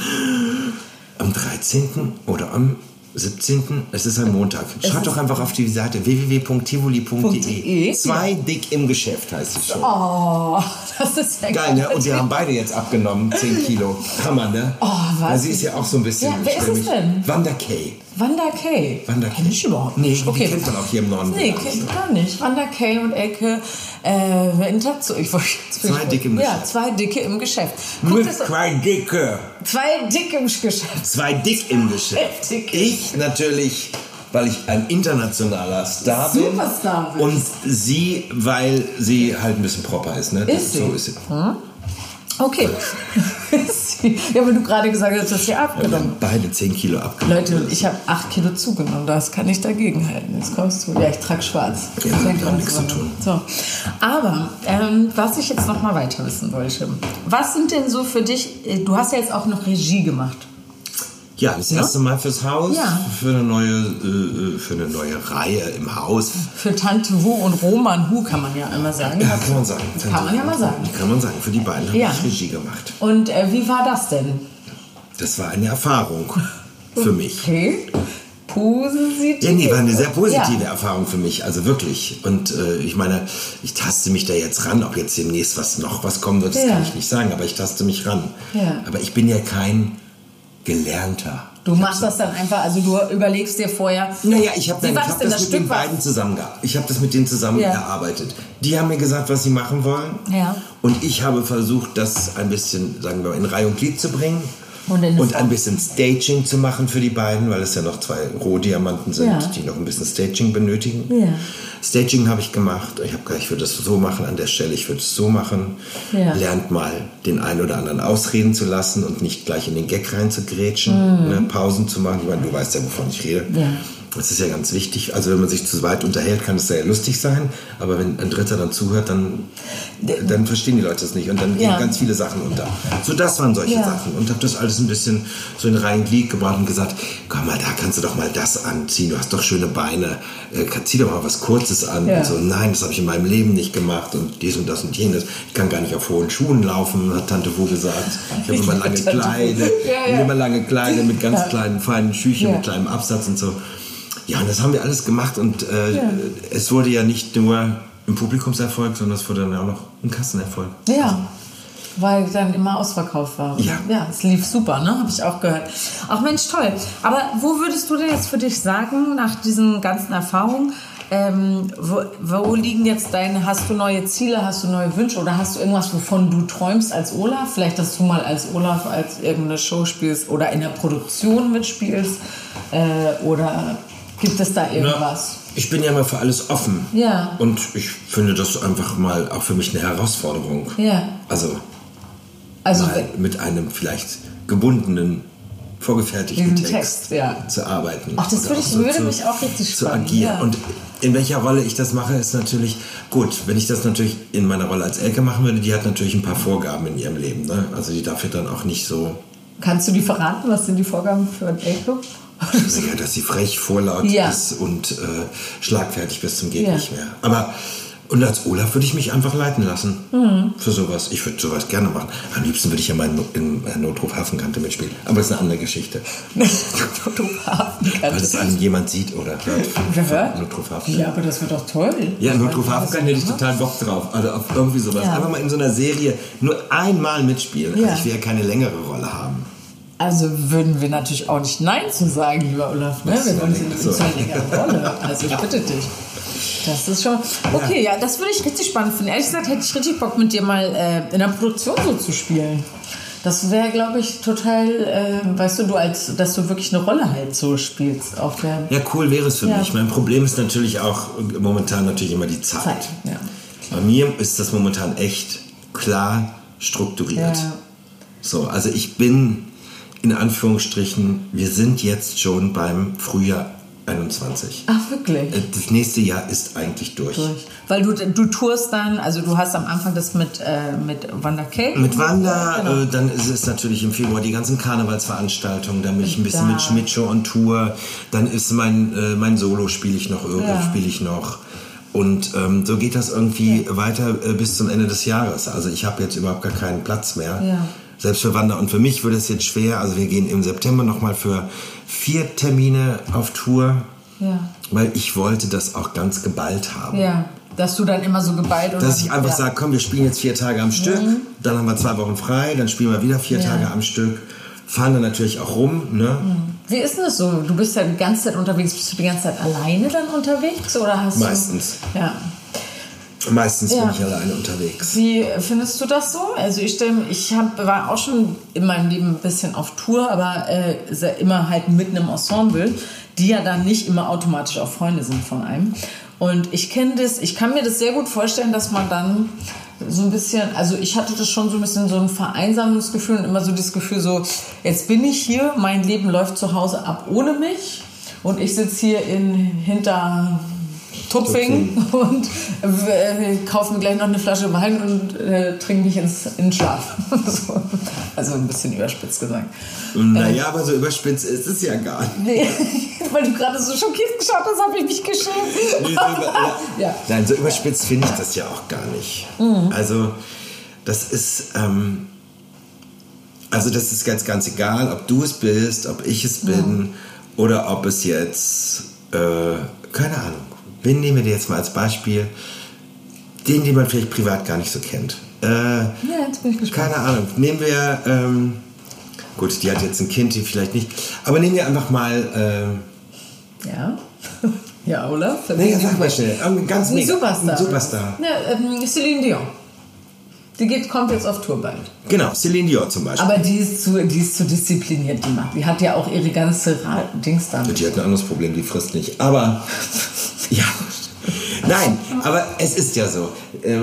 am 13. oder am 17. Es ist ein Montag. Schaut doch einfach auf die Seite www.tivoli.de. Zwei dick im Geschäft heißt es schon.
Oh, das ist ja
geil. ne? Und wir haben beide jetzt abgenommen, 10 Kilo. Hammer, ne?
Oh, was? Weil
sie ist ja auch so ein bisschen. Ja,
wer ist es denn?
Wanda Kay.
Wanda Kay.
Wanda Kay.
Kenn ich überhaupt
nicht. Nee, okay. die kennt man auch hier im Norden.
Nee, kennt gar nicht. Wanda Kay und Elke äh, in dazu. Ich wollte
zwei dicke im
Geschäft. Ja, zwei dicke im Geschäft.
Guck, Mit zwei dicke.
Zwei dicke im Geschäft.
Zwei dick im Geschäft. Ich natürlich weil ich ein internationaler Star bin.
Superstar
bin. Und sie, weil sie halt ein bisschen proper ist. Ne?
Ist
sie?
So ist sie. Hm? Okay. ja, aber du gerade gesagt hast, dass sie abgenommen.
Ja, beide 10 Kilo abgenommen.
Leute, ich habe 8 Kilo zugenommen. Das kann ich dagegen halten. Jetzt kommst du. Ja, ich trage schwarz.
Ja, das hat nichts zu tun.
So. Aber ähm, was ich jetzt noch mal weiter wissen wollte. Was sind denn so für dich, äh, du hast ja jetzt auch noch Regie gemacht.
Ja, das erste Mal fürs Haus, ja. für, eine neue, äh, für eine neue Reihe im Haus.
Für Tante Hu und Roman Hu kann man ja einmal sagen.
Ja, kann man sagen.
Tante kann man ja mal sagen.
Kann man sagen. Für die beiden habe ja. ich Regie gemacht.
Und äh, wie war das denn?
Das war eine Erfahrung für mich.
Okay. Positiv?
Ja, nee, war eine sehr positive ja. Erfahrung für mich, also wirklich. Und äh, ich meine, ich taste mich da jetzt ran, ob jetzt demnächst was noch was kommen wird, das ja. kann ich nicht sagen, aber ich taste mich ran.
Ja.
Aber ich bin ja kein Gelernter.
Du machst das dann einfach, also du überlegst dir vorher.
Naja, ich habe hab das, das, mit den beiden zusammen Ich habe das mit denen zusammen ja. erarbeitet. Die haben mir gesagt, was sie machen wollen.
Ja.
Und ich habe versucht, das ein bisschen, sagen wir mal, in Reihe und Glied zu bringen. Und, und ein bisschen Staging zu machen für die beiden, weil es ja noch zwei Rohdiamanten sind, ja. die noch ein bisschen Staging benötigen.
Ja.
Staging habe ich gemacht. Ich habe gesagt, ich würde das so machen an der Stelle, ich würde es so machen.
Ja.
Lernt mal, den einen oder anderen ausreden zu lassen und nicht gleich in den Gag rein zu grätschen, mhm. ne, Pausen zu machen. Ich meine, du weißt ja, wovon ich rede. Das ist ja ganz wichtig. Also wenn man sich zu weit unterhält, kann es sehr lustig sein. Aber wenn ein Dritter dann zuhört, dann, dann verstehen die Leute es nicht. Und dann ja. gehen ganz viele Sachen unter. So, das waren solche ja. Sachen. Und habe das alles ein bisschen so in rein Glied gebracht und gesagt, komm mal, da kannst du doch mal das anziehen. Du hast doch schöne Beine. Äh, zieh doch mal was Kurzes an. Ja. Und so, nein, das habe ich in meinem Leben nicht gemacht. Und dies und das und jenes. Ich kann gar nicht auf hohen Schuhen laufen, hat Tante Wu gesagt. Ich habe immer lange Kleider. immer lange Kleider mit ganz kleinen, feinen Schüchen, mit kleinem Absatz und so. Ja, und das haben wir alles gemacht und äh, ja. es wurde ja nicht nur ein Publikumserfolg, sondern es wurde dann auch noch ein Kassenerfolg.
Ja. Also, weil dann immer ausverkauft war.
Ja.
Ja, es lief super, ne? Habe ich auch gehört. Ach Mensch, toll. Aber wo würdest du denn jetzt für dich sagen, nach diesen ganzen Erfahrungen, ähm, wo, wo, liegen jetzt deine, hast du neue Ziele, hast du neue Wünsche oder hast du irgendwas, wovon du träumst als Olaf? Vielleicht, dass du mal als Olaf als irgendeine Show spielst oder in der Produktion mitspielst äh, oder Gibt es da irgendwas?
Na, ich bin ja mal für alles offen.
Ja.
Und ich finde das einfach mal auch für mich eine Herausforderung.
Ja.
Also,
also
mit einem vielleicht gebundenen, vorgefertigten Text,
Text ja.
zu arbeiten.
Ach, das würde, ich, so würde zu, mich auch richtig
zu agieren. Ja. Und in welcher Rolle ich das mache, ist natürlich gut. Wenn ich das natürlich in meiner Rolle als Elke machen würde, die hat natürlich ein paar Vorgaben in ihrem Leben. Ne? Also die darf ja dann auch nicht so.
Kannst du die verraten? Was sind die Vorgaben für ein Elke?
Sicher, dass sie frech, vorlaut ja. ist und äh, schlagfertig bis zum geht ja. nicht mehr. Aber und als Olaf würde ich mich einfach leiten lassen mhm. für sowas. Ich würde sowas gerne machen. Am liebsten würde ich ja mal in, in Notruf Hafenkante mitspielen. Aber das ist eine andere Geschichte.
Notruf Hafenkante.
Weil das einem jemand sieht oder hört. Notruf Hafenkante.
Ja, aber das wird doch toll.
Ja, Notruf Hafenkante hätte ich total Bock drauf. Also auf irgendwie sowas. Ja. Einfach mal in so einer Serie nur einmal mitspielen. Also ich will ja keine längere Rolle haben.
Also würden wir natürlich auch nicht Nein zu sagen, lieber Olaf. Ne? Wir wollen in so. eine Rolle. Also ich bitte dich. Das ist schon. Okay, ja. ja, das würde ich richtig spannend finden. Ehrlich gesagt hätte ich richtig Bock, mit dir mal äh, in der Produktion so zu spielen. Das wäre, glaube ich, total, äh, weißt du, du als, dass du wirklich eine Rolle halt so spielst auf der.
Ja, cool wäre es für ja. mich. Mein Problem ist natürlich auch momentan natürlich immer die Zeit.
Zeit, ja.
Bei mir ist das momentan echt klar strukturiert.
Ja.
So, also ich bin in Anführungsstrichen, wir sind jetzt schon beim Frühjahr 21.
Ach, wirklich?
Äh, Das nächste Jahr ist eigentlich durch.
Durch. Weil du, du tourst dann, also du hast am Anfang das mit, äh, mit Wanda Cake.
Mit Wanda,
Genau.
äh, dann ist es natürlich im Februar die ganzen Karnevalsveranstaltungen, dann bin ich ein bisschen
Da.
mit Schmidt Show on Tour, dann ist mein, äh, mein Solo spiele ich noch, irgendwie
Ja.
spiele ich noch. Und ähm, so geht das irgendwie weiter äh, bis zum Ende des Jahres. Also ich habe jetzt überhaupt gar keinen Platz mehr.
Ja.
Selbst für Wanda. Und für mich wird es jetzt schwer. Also wir gehen im September nochmal für vier Termine auf Tour.
Ja.
Weil ich wollte das auch ganz geballt haben.
Ja, dass du dann immer so geballt und
Dass ich einfach
ja.
sage, komm, wir spielen jetzt vier Tage am Stück, dann haben wir zwei Wochen frei, dann spielen wir wieder vier
Ja.
Tage am Stück, fahren dann natürlich auch rum, ne?
Wie ist denn das so? Du bist ja die ganze Zeit unterwegs. Bist du die ganze Zeit alleine dann unterwegs? Oder hast
Meistens.
Du, ja.
Meistens
Ja.
bin ich alleine unterwegs.
Wie findest du das so? Also ich stelle, ich hab, war auch schon in meinem Leben ein bisschen auf Tour, aber äh, immer halt mitten im Ensemble, die ja dann nicht immer automatisch auch Freunde sind von einem. Und ich kenne das, ich kann mir das sehr gut vorstellen, dass man dann so ein bisschen, also ich hatte das schon so ein bisschen so ein Vereinsamungsgefühl und immer so das Gefühl so, jetzt bin ich hier, mein Leben läuft zu Hause ab ohne mich und ich sitze hier in hinter Tupfing und äh, kaufe mir gleich noch eine Flasche Wein und äh, trinke mich ins, in Schlaf. so. Also ein bisschen überspitzt gesagt.
Naja, aber so überspitzt ist es ja gar nicht.
Nee, weil du gerade so schockiert geschaut hast, habe ich mich geschämt.
Nee, so ja. Nein, so überspitzt finde ich das ja auch gar nicht. Also, das ist, ähm, also das ist ganz, ganz egal, ob du es bist, ob ich es bin oder ob es jetzt, äh, keine Ahnung, wen nehmen wir dir jetzt mal als Beispiel? Den, den man vielleicht privat gar nicht so kennt. Äh,
Ja, jetzt bin ich gespannt.
keine Ahnung. Nehmen wir, ähm, gut, die hat jetzt ein Kind, die vielleicht nicht, aber nehmen wir einfach mal, ähm,
Ja. Ja, Olaf?
nee, sag mal schnell, ähm, ganz
Ein
mega,
Superstar.
Ein Superstar.
Ja, ähm, Celine Dion. Die geht, kommt jetzt auf Tour bald.
Genau, Celine Dion zum Beispiel.
Aber die ist, zu, die ist zu diszipliniert, die macht. Die hat ja auch ihre ganze Ra Dings dann.
Die hat ein anderes Problem, die frisst nicht. Aber, ja. Nein, aber es ist ja so. Äh,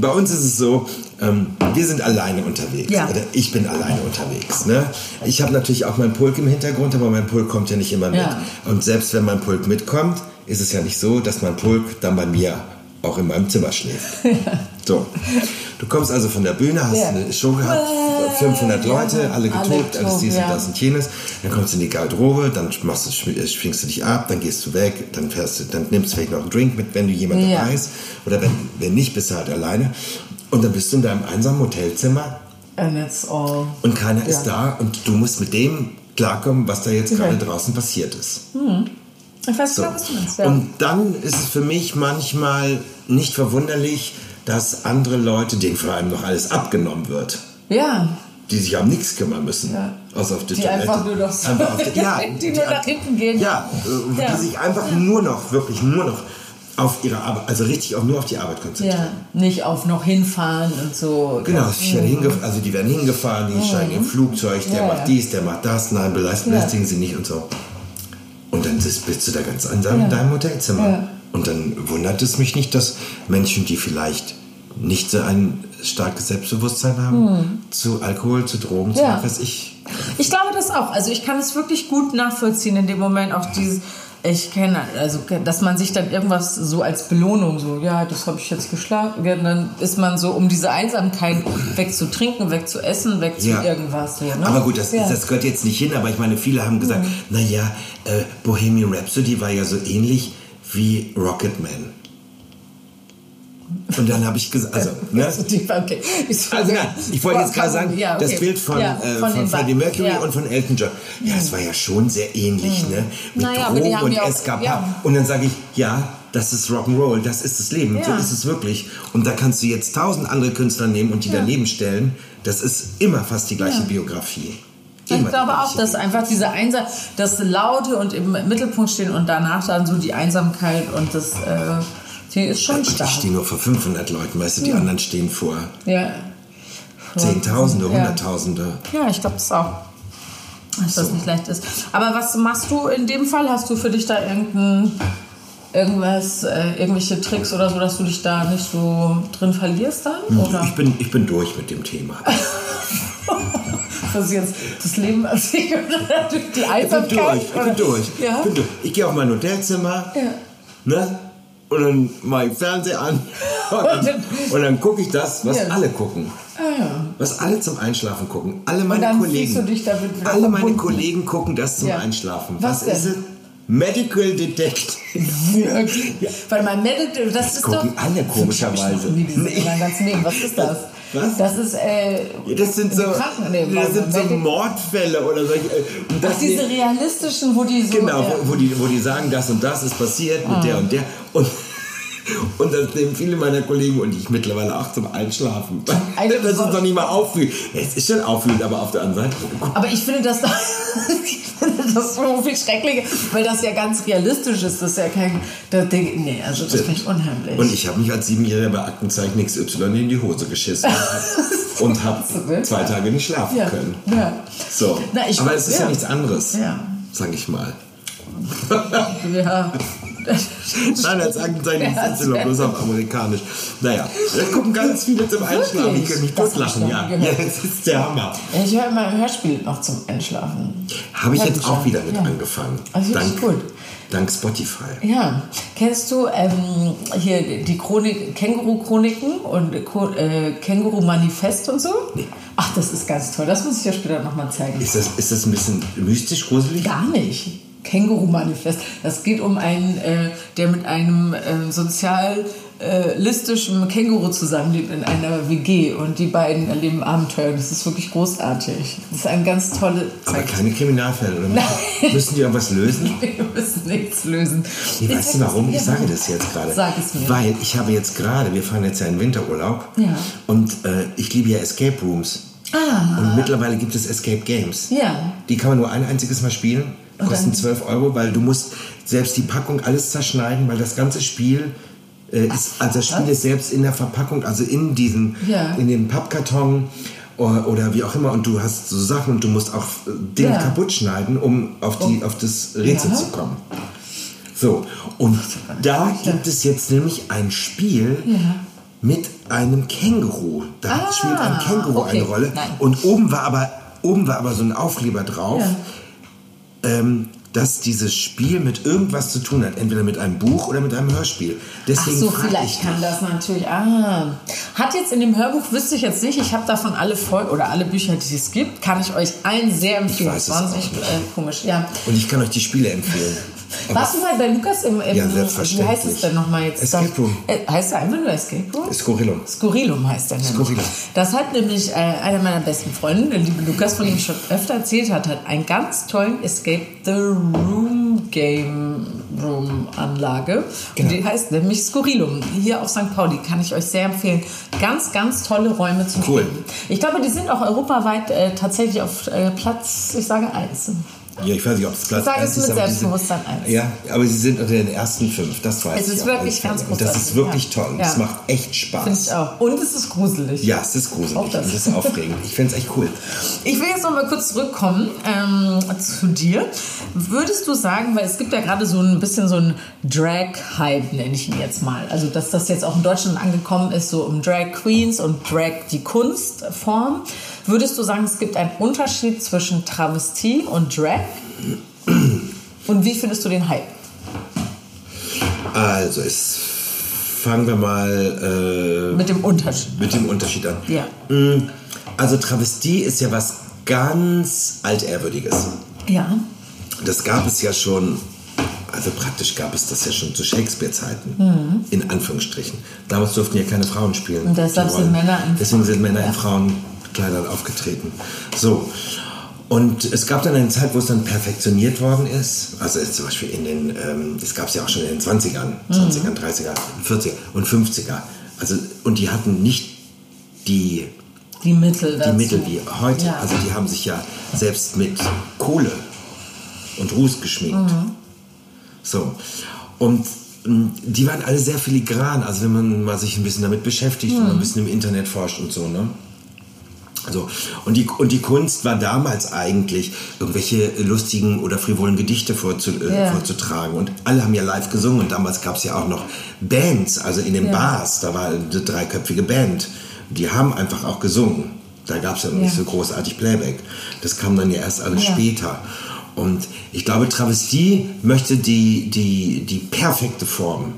bei uns ist es so, ähm, wir sind alleine unterwegs.
Ja.
Oder ich bin alleine unterwegs. Ne? Ich habe natürlich auch meinen Pulk im Hintergrund, aber mein Pulk kommt ja nicht immer mit.
Ja.
Und selbst wenn mein Pulk mitkommt, ist es ja nicht so, dass mein Pulk dann bei mir auch in meinem Zimmer schläft. So. Du kommst also von der Bühne, hast
Ja.
eine Show gehabt, 500
Ja,
Leute, alle
alle
getobt, alles dies
ja.
und das und jenes. Dann kommst du in die Garderobe, dann machst du, äh, schwingst du dich ab, dann gehst du weg, dann, fährst du, dann nimmst du vielleicht noch einen Drink mit, wenn du jemand
Ja.
dabei ist. Oder wenn, wenn nicht, bist du halt alleine. Und dann bist du in deinem einsamen Hotelzimmer
And it's all.
und keiner
Ja.
ist da und du musst mit dem klarkommen, was da jetzt
Ja.
gerade draußen passiert ist.
Ich weiß
So.
genau, was du meinst. Ja.
Und dann ist es für mich manchmal nicht verwunderlich, dass andere Leute, denen vor allem noch alles abgenommen wird,
ja.
die sich um nichts kümmern müssen,
Ja.
außer auf die,
Die
Toilette.
einfach nur noch so-
Einfach auf die, ja,
Die nur nach hinten gehen.
Ja, äh,
Ja.
die sich einfach nur noch, wirklich nur noch auf ihre Arbeit, also richtig auch nur auf die Arbeit konzentrieren.
Ja, nicht auf noch hinfahren und so.
Genau, hingef- also die werden hingefahren, die steigen im Flugzeug, der
Mhm. Ja,
macht
ja.
dies, der macht das, nein, beläst-
Ja.
belästigen sie nicht und so. Und dann bist du da ganz einsam in deinem Hotelzimmer. Und dann wundert es mich nicht, dass Menschen, die vielleicht nicht so ein starkes Selbstbewusstsein haben, zu Alkohol, zu Drogen, zu
Mhm. Ja.
was ich.
Ich glaube das auch. Also ich kann es wirklich gut nachvollziehen in dem Moment auch dieses, ich kenne, also dass man sich dann irgendwas so als Belohnung so, ja, das habe ich jetzt geschlagen, dann ist man so, um diese Einsamkeit wegzutrinken, wegzuessen, weg zu
Ja.
irgendwas. So, ne?
Aber gut, das,
ja. Mhm.
das gehört jetzt nicht hin, aber ich meine, viele haben gesagt, naja, äh, Bohemian Rhapsody war ja so ähnlich wie Rocketman. Und dann habe ich gesagt, also, ne?
Also okay. Ich,
Also nein, ich wollte jetzt gerade sagen,
Ja, okay.
das Bild von,
Ja,
äh,
von
von,
den
Freddie. Mercury
Ja.
und von Elton John. Ja, es war ja schon sehr ähnlich, ne? Mit
Naja,
Drogen und
ja.
Und dann sage ich, ja, das ist Rock'n'Roll, das ist das Leben, so ist es wirklich. Und da kannst du jetzt tausend andere Künstler nehmen und die daneben stellen. Das ist immer fast die gleiche
Ja. Ich glaube auch, dass einfach diese Einsam, das Laute und im Mittelpunkt stehen und danach dann so die Einsamkeit und das, äh, ist schon
Und ich
stark.
stehe nur vor 500 Leuten, weißt du, die anderen stehen vor
Ja.
Zehntausende,
Ja.
Hunderttausende.
Ja, ich glaube das auch. Dass das
So.
nicht leicht ist. Aber was machst du in dem Fall? Hast du für dich da irgendeinen irgendwas, äh, irgendwelche Tricks oder so, dass du dich da nicht so drin verlierst dann? Oder?
Ich bin, ich bin durch mit dem Thema.
Das jetzt das Leben als ich oder die Einsamkeit?
Ich bin durch, ich bin durch.
Ja?
Ich, bin durch. ich gehe auf mein Hotelzimmer,
Ja.
ne? Und dann mache ich Fernseher an und dann, und dann gucke ich das, was
Ja.
alle gucken.
Ah, ja.
Was alle zum Einschlafen gucken. Alle meine Kollegen. alle meine. Kollegen gucken das zum
Ja.
Einschlafen.
Was
Was, ist es? Medical Detective.
Wirklich? Weil man meldet, das ist
gucken
doch...
alle komischerweise. Nee.
Was ist das?
Was?
Das ist, äh...
Das sind so,
nee,
das sind so
Medical-
Mordfälle oder solche. äh, und das
Ach, diese
ne-
realistischen, wo die so...
Genau, wo, wo, die, wo die sagen, das und das ist passiert
Ah.
mit der und der. Und, und das nehmen viele meiner Kollegen und ich mittlerweile auch zum Einschlafen.
Also,
Das ist doch nicht mal auffühlend. Es ist schon auffühlend, aber auf der anderen Seite.
Aber ich finde das, ich finde das so viel schrecklicher, weil das ja ganz realistisch ist. Das ist ja kein... Das Ding, nee, also das finde ich unheimlich.
Und ich habe mich als Siebenjähriger bei Aktenzeichen XY in die Hose geschissen und habe zwei Tage nicht schlafen
ja.
können.
Ja.
So.
Na,
aber es ist ja.
ja.
nichts anderes,
Ja.
sag ich mal.
Ja.
Nein, als Aktenzeichen
Ja,
XY, bloß auf amerikanisch. Naja, da gucken ganz viele zum Einschlafen. Ich kann mich totlachen, ja. Ja, das ist der Hammer.
Ich höre immer Hörspiel noch zum Einschlafen.
Habe ich jetzt auch wieder mit
ja.
angefangen.
Also wirklich
dank,
gut.
dank Spotify.
Ja, kennst du ähm, hier die Chronik, Känguru-Chroniken und äh, Känguru-Manifest und so?
Nee.
Ach, das ist ganz toll. Das muss ich dir später nochmal zeigen.
Ist das, ist das ein bisschen mystisch, gruselig?
Gar nicht. Känguru-Manifest. Das geht um einen, äh, der mit einem äh, sozialistischen Känguru zusammenlebt in einer WG und die beiden erleben Abenteuer. Das ist wirklich großartig. Das ist ein ganz tolle
Aber keine Kriminalfälle, oder? Müssen die irgendwas lösen?
Wir müssen nichts lösen.
Nee, weißt du warum? Ich sage das jetzt gerade.
Sag es mir.
Weil ich habe jetzt gerade, wir fahren jetzt ja in Winterurlaub
Ja.
und äh, ich liebe ja Escape Rooms.
Ah.
Und mittlerweile gibt es Escape Games.
Ja.
Die kann man nur ein einziges Mal spielen, kosten
dann-
12 Euro, weil du musst selbst die Packung alles zerschneiden, weil das ganze Spiel äh, ist, also das Spiel ist selbst in der Verpackung, also in diesem,
Ja.
in dem Pappkarton oder, oder wie auch immer und du hast so Sachen und du musst auch äh, Dinge
Ja.
kaputt schneiden, um auf, die, auf das Rätsel
Ja.
zu kommen. So, und da gibt es jetzt nämlich ein Spiel mit einem Känguru. Da
Ah,
spielt ein Känguru
okay.
eine Rolle.
Nein.
Und oben war aber, oben war aber so ein Aufkleber drauf, ähm, dass dieses Spiel mit irgendwas zu tun hat. Entweder mit einem Buch oder mit einem Hörspiel.
Ach
Deswegen
so,
frag ich
vielleicht kann das natürlich. Ah. Hat jetzt in dem Hörbuch, wüsste ich jetzt nicht, ich habe davon alle Folgen oder alle Bücher, die es gibt, kann ich euch allen sehr empfehlen.
weiß es
Wahnsinnig äh, komisch, ja.
Und ich kann euch die Spiele empfehlen.
Warst du mal bei Lukas im, im
Ja,
wie
selbstverständlich.
heißt es denn nochmal jetzt?
Escape Room.
Äh, heißt er einfach nur Escape Room?
Skurrilum.
Skurrilum heißt der nämlich.
Skurrilum.
Das hat nämlich äh, einer meiner besten Freunde, der liebe Lukas, von dem ich schon öfter erzählt hat, hat einen ganz tollen Escape the Room Game Room Anlage.
Genau.
Und die heißt nämlich Skurrilum. Hier auf St. Pauli kann ich euch sehr empfehlen. Ganz, ganz tolle Räume zum
Cool.
Spielen. Ich glaube, die sind auch europaweit äh, tatsächlich auf äh, Platz, ich sage eins.
Ja, ich weiß nicht, ob es Platz
Sag es mit
ist, sind-
Selbstbewusstsein eins.
Ja, aber sie sind unter den ersten fünf, das weiß
Es
ich
ist
auf
wirklich ganz
Fälle. Und das ist
großartig,
wirklich toll.
Ja.
Es macht echt Spaß.
Finde ich auch. Und es ist gruselig.
Ja, es ist gruselig
Auch das.
und es ist aufregend. Ich finde es echt cool.
Ich will jetzt noch mal kurz zurückkommen ähm, zu dir. Würdest du sagen, weil es gibt ja gerade so ein bisschen so ein Drag-Hype, nenne ich ihn jetzt mal. Also, dass das jetzt auch in Deutschland angekommen ist, so um Drag Queens und Drag die Kunstform. Würdest du sagen, es gibt einen Unterschied zwischen Travestie und Drag? Und wie findest du den Hype?
Also, es fangen wir mal
Mit dem Unterschied.
äh, mit dem Unterschied an.
Ja.
Mm, Also Travestie ist ja was ganz altehrwürdiges.
Ja.
Das gab es ja schon, also praktisch gab es das ja schon zu Shakespeare-Zeiten, in Anführungsstrichen. Damals durften ja keine Frauen spielen.
Mhm. Und deshalb sind. Männer in
Deswegen sind Männer
Ja.
in Frauenkleidern aufgetreten. So. Und es gab dann eine Zeit, wo es dann perfektioniert worden ist. Also zum Beispiel in den, ähm, das gab es ja auch schon in den 20ern,
Mhm.
20ern, 30er, 40er und 50er. Also, und die hatten nicht die
Die Mittel
die
dazu.
Mittel wie heute.
Ja.
Also die haben sich ja selbst mit Kohle und Ruß geschminkt. So. Und mh, die waren alle sehr filigran. Also wenn man mal sich ein bisschen damit beschäftigt und ein bisschen im Internet forscht und so, ne? So. Und, die, und die Kunst war damals eigentlich, irgendwelche lustigen oder frivolen Gedichte vorzu, äh,
Ja.
vorzutragen. Und alle haben ja live gesungen. Und damals gab es ja auch noch Bands, also in den
Ja.
Bars, da war eine dreiköpfige Band. Die haben einfach auch gesungen. Da gab es ja noch nicht so großartig Playback. Das kam dann ja erst alles später. Und ich glaube, Travestie möchte die, die, die perfekte Form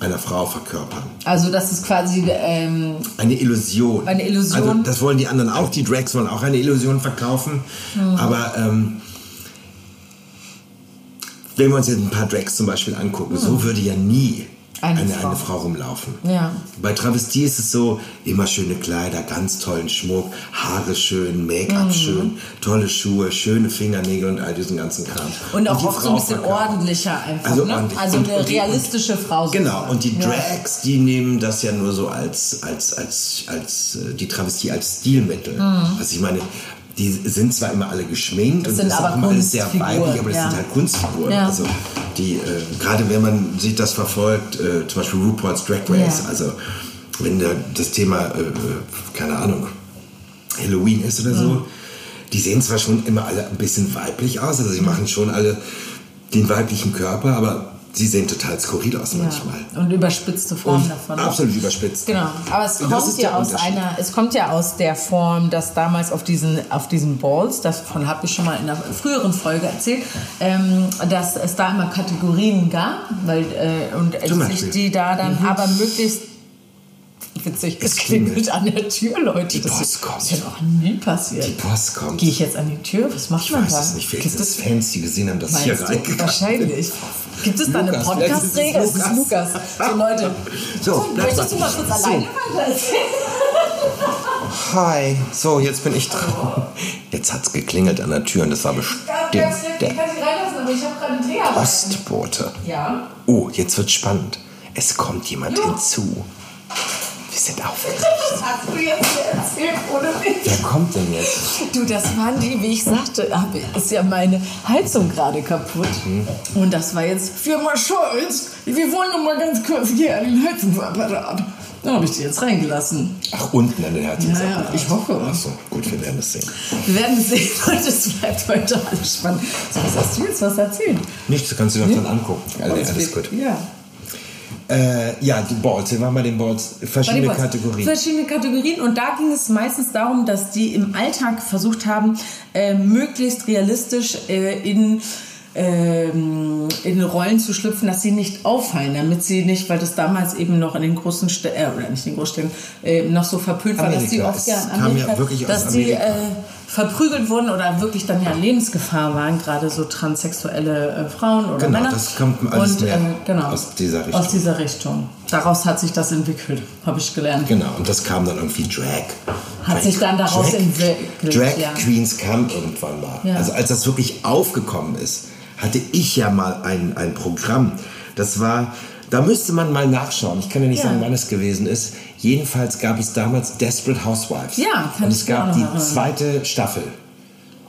einer Frau verkörpern.
Also das ist quasi ähm,
Eine Illusion.
Eine Illusion.
Also das wollen die anderen auch. Die Drags wollen auch eine Illusion verkaufen.
Mhm.
Aber ähm, wenn wir uns jetzt ein paar Drags zum Beispiel angucken, so würde ja nie
Eine
eine,
Frau.
eine Frau rumlaufen.
Ja.
Bei Travestie ist es so, immer schöne Kleider, ganz tollen Schmuck, Haare schön,
Mhm.
Make-up schön, tolle Schuhe, schöne Fingernägel und all diesen ganzen Kram.
und auch
die
oft so ein
Frau
bisschen
verkörpert.
ordentlicher einfach.
Also
ne? also
Und-
eine
und
realistische Frau.
Genau, und die. Drags, die nehmen das ja nur so als, als, als, als äh, die Travestie als Stilmittel.
Mhm.
Also ich meine, die sind zwar immer alle geschminkt und
sind
das ist
aber
auch immer alles sehr weiblich, aber das
ja.
sind halt Kunstfiguren.
Ja.
Also die, äh, gerade wenn man sich das verfolgt, äh, zum Beispiel RuPaul's Drag Race,
Ja.
also wenn da das Thema, äh, keine Ahnung, Halloween ist oder so, die sehen zwar schon immer alle ein bisschen weiblich aus, also sie machen schon alle den weiblichen Körper, aber sie sehen total skurril aus manchmal.
Ja. Und überspitzte Formen
Und
davon.
absolut überspitzt.
Genau, aber es
Und das
kommt
ist
ja aus einer, es kommt ja aus der Form, dass damals auf diesen, auf diesen Balls, davon habe ich schon mal in einer früheren Folge erzählt, ähm, dass es da immer Kategorien gab, weil äh, und sich die da dann aber möglichst witzig, es
klingelt.
an der Tür, Leute.
Die
das
Post
ist,
kommt.
Das ist ja noch nie passiert.
Die Post kommt.
Gehe ich jetzt an die Tür? Was macht
Ich
man
weiß
da?
es nicht, vielleicht es Fans, die gesehen haben, dass ich hier reingegangen
Wahrscheinlich. Gibt es da eine
es
Podcast-Regel? Es ist
Lukas.
So, Leute.
So, bleib
möchtest du
mal.
kurz
So.
alleine erzählen?
Hi, so, jetzt bin ich dran. Jetzt hat's geklingelt an der Tür und das war bestimmt der
Ich kann sie reinlassen, aber ich habe gerade einen Dreher.
Postbote.
Ja.
Oh, jetzt wird's spannend. Es kommt jemand hinzu. Wir sind aufgeregt.
Das hast du jetzt erzählt ohne mich.
Wer kommt denn jetzt?
Du, das waren die, wie ich sagte, hab- ist ja meine Heizung gerade kaputt.
Mhm.
Und das war jetzt Firma Scholz. Wir wollen noch mal ganz kurz hier an den Heizungsapparat. Da habe ich die jetzt reingelassen.
Ach, unten an den Herzensapparat.
Ja, ja, ich hoffe.
Ach so, gut, wir werden es sehen.
Wir werden es sehen, Leute. Es bleibt heute alles spannend. So, was hast du jetzt was erzählt?
Nichts, kannst du dir doch dann angucken. Alles, alles gut.
Ja.
Äh, ja, die Balls, wir waren bei den Balls. Verschiedene
Bodyboards.
Kategorien.
Verschiedene Kategorien. Und da ging es meistens darum, dass die im Alltag versucht haben, äh, möglichst realistisch äh, in, ähm, in Rollen zu schlüpfen, dass sie nicht auffallen, damit sie nicht, weil das damals eben noch in den großen Städten, äh, oder nicht in den Großstädten, äh, noch so verpönt war, dass
Amerika.
oft ja
kam ja
Amerika,
wirklich
dass
Amerika.
äh, verprügelt wurden oder wirklich dann ja in Lebensgefahr waren, gerade so transsexuelle äh, Frauen oder
Genau,
Männer.
das kommt alles
Und, äh, genau,
aus dieser Richtung.
Aus dieser Richtung. Daraus hat sich das entwickelt, habe ich gelernt.
Genau, und das kam dann irgendwie Drag.
Hat
Drag,
sich dann daraus entwickelt,
Drag
ja.
Queens kam irgendwann mal.
Ja.
Also als das wirklich aufgekommen ist, hatte ich ja mal ein, ein Programm. Das war, da müsste man mal nachschauen. Ich kann ja nicht
Ja.
sagen, wann es gewesen ist. Jedenfalls gab es damals Desperate Housewives.
Ja, kann
Und es gab die
erinnern.
zweite Staffel.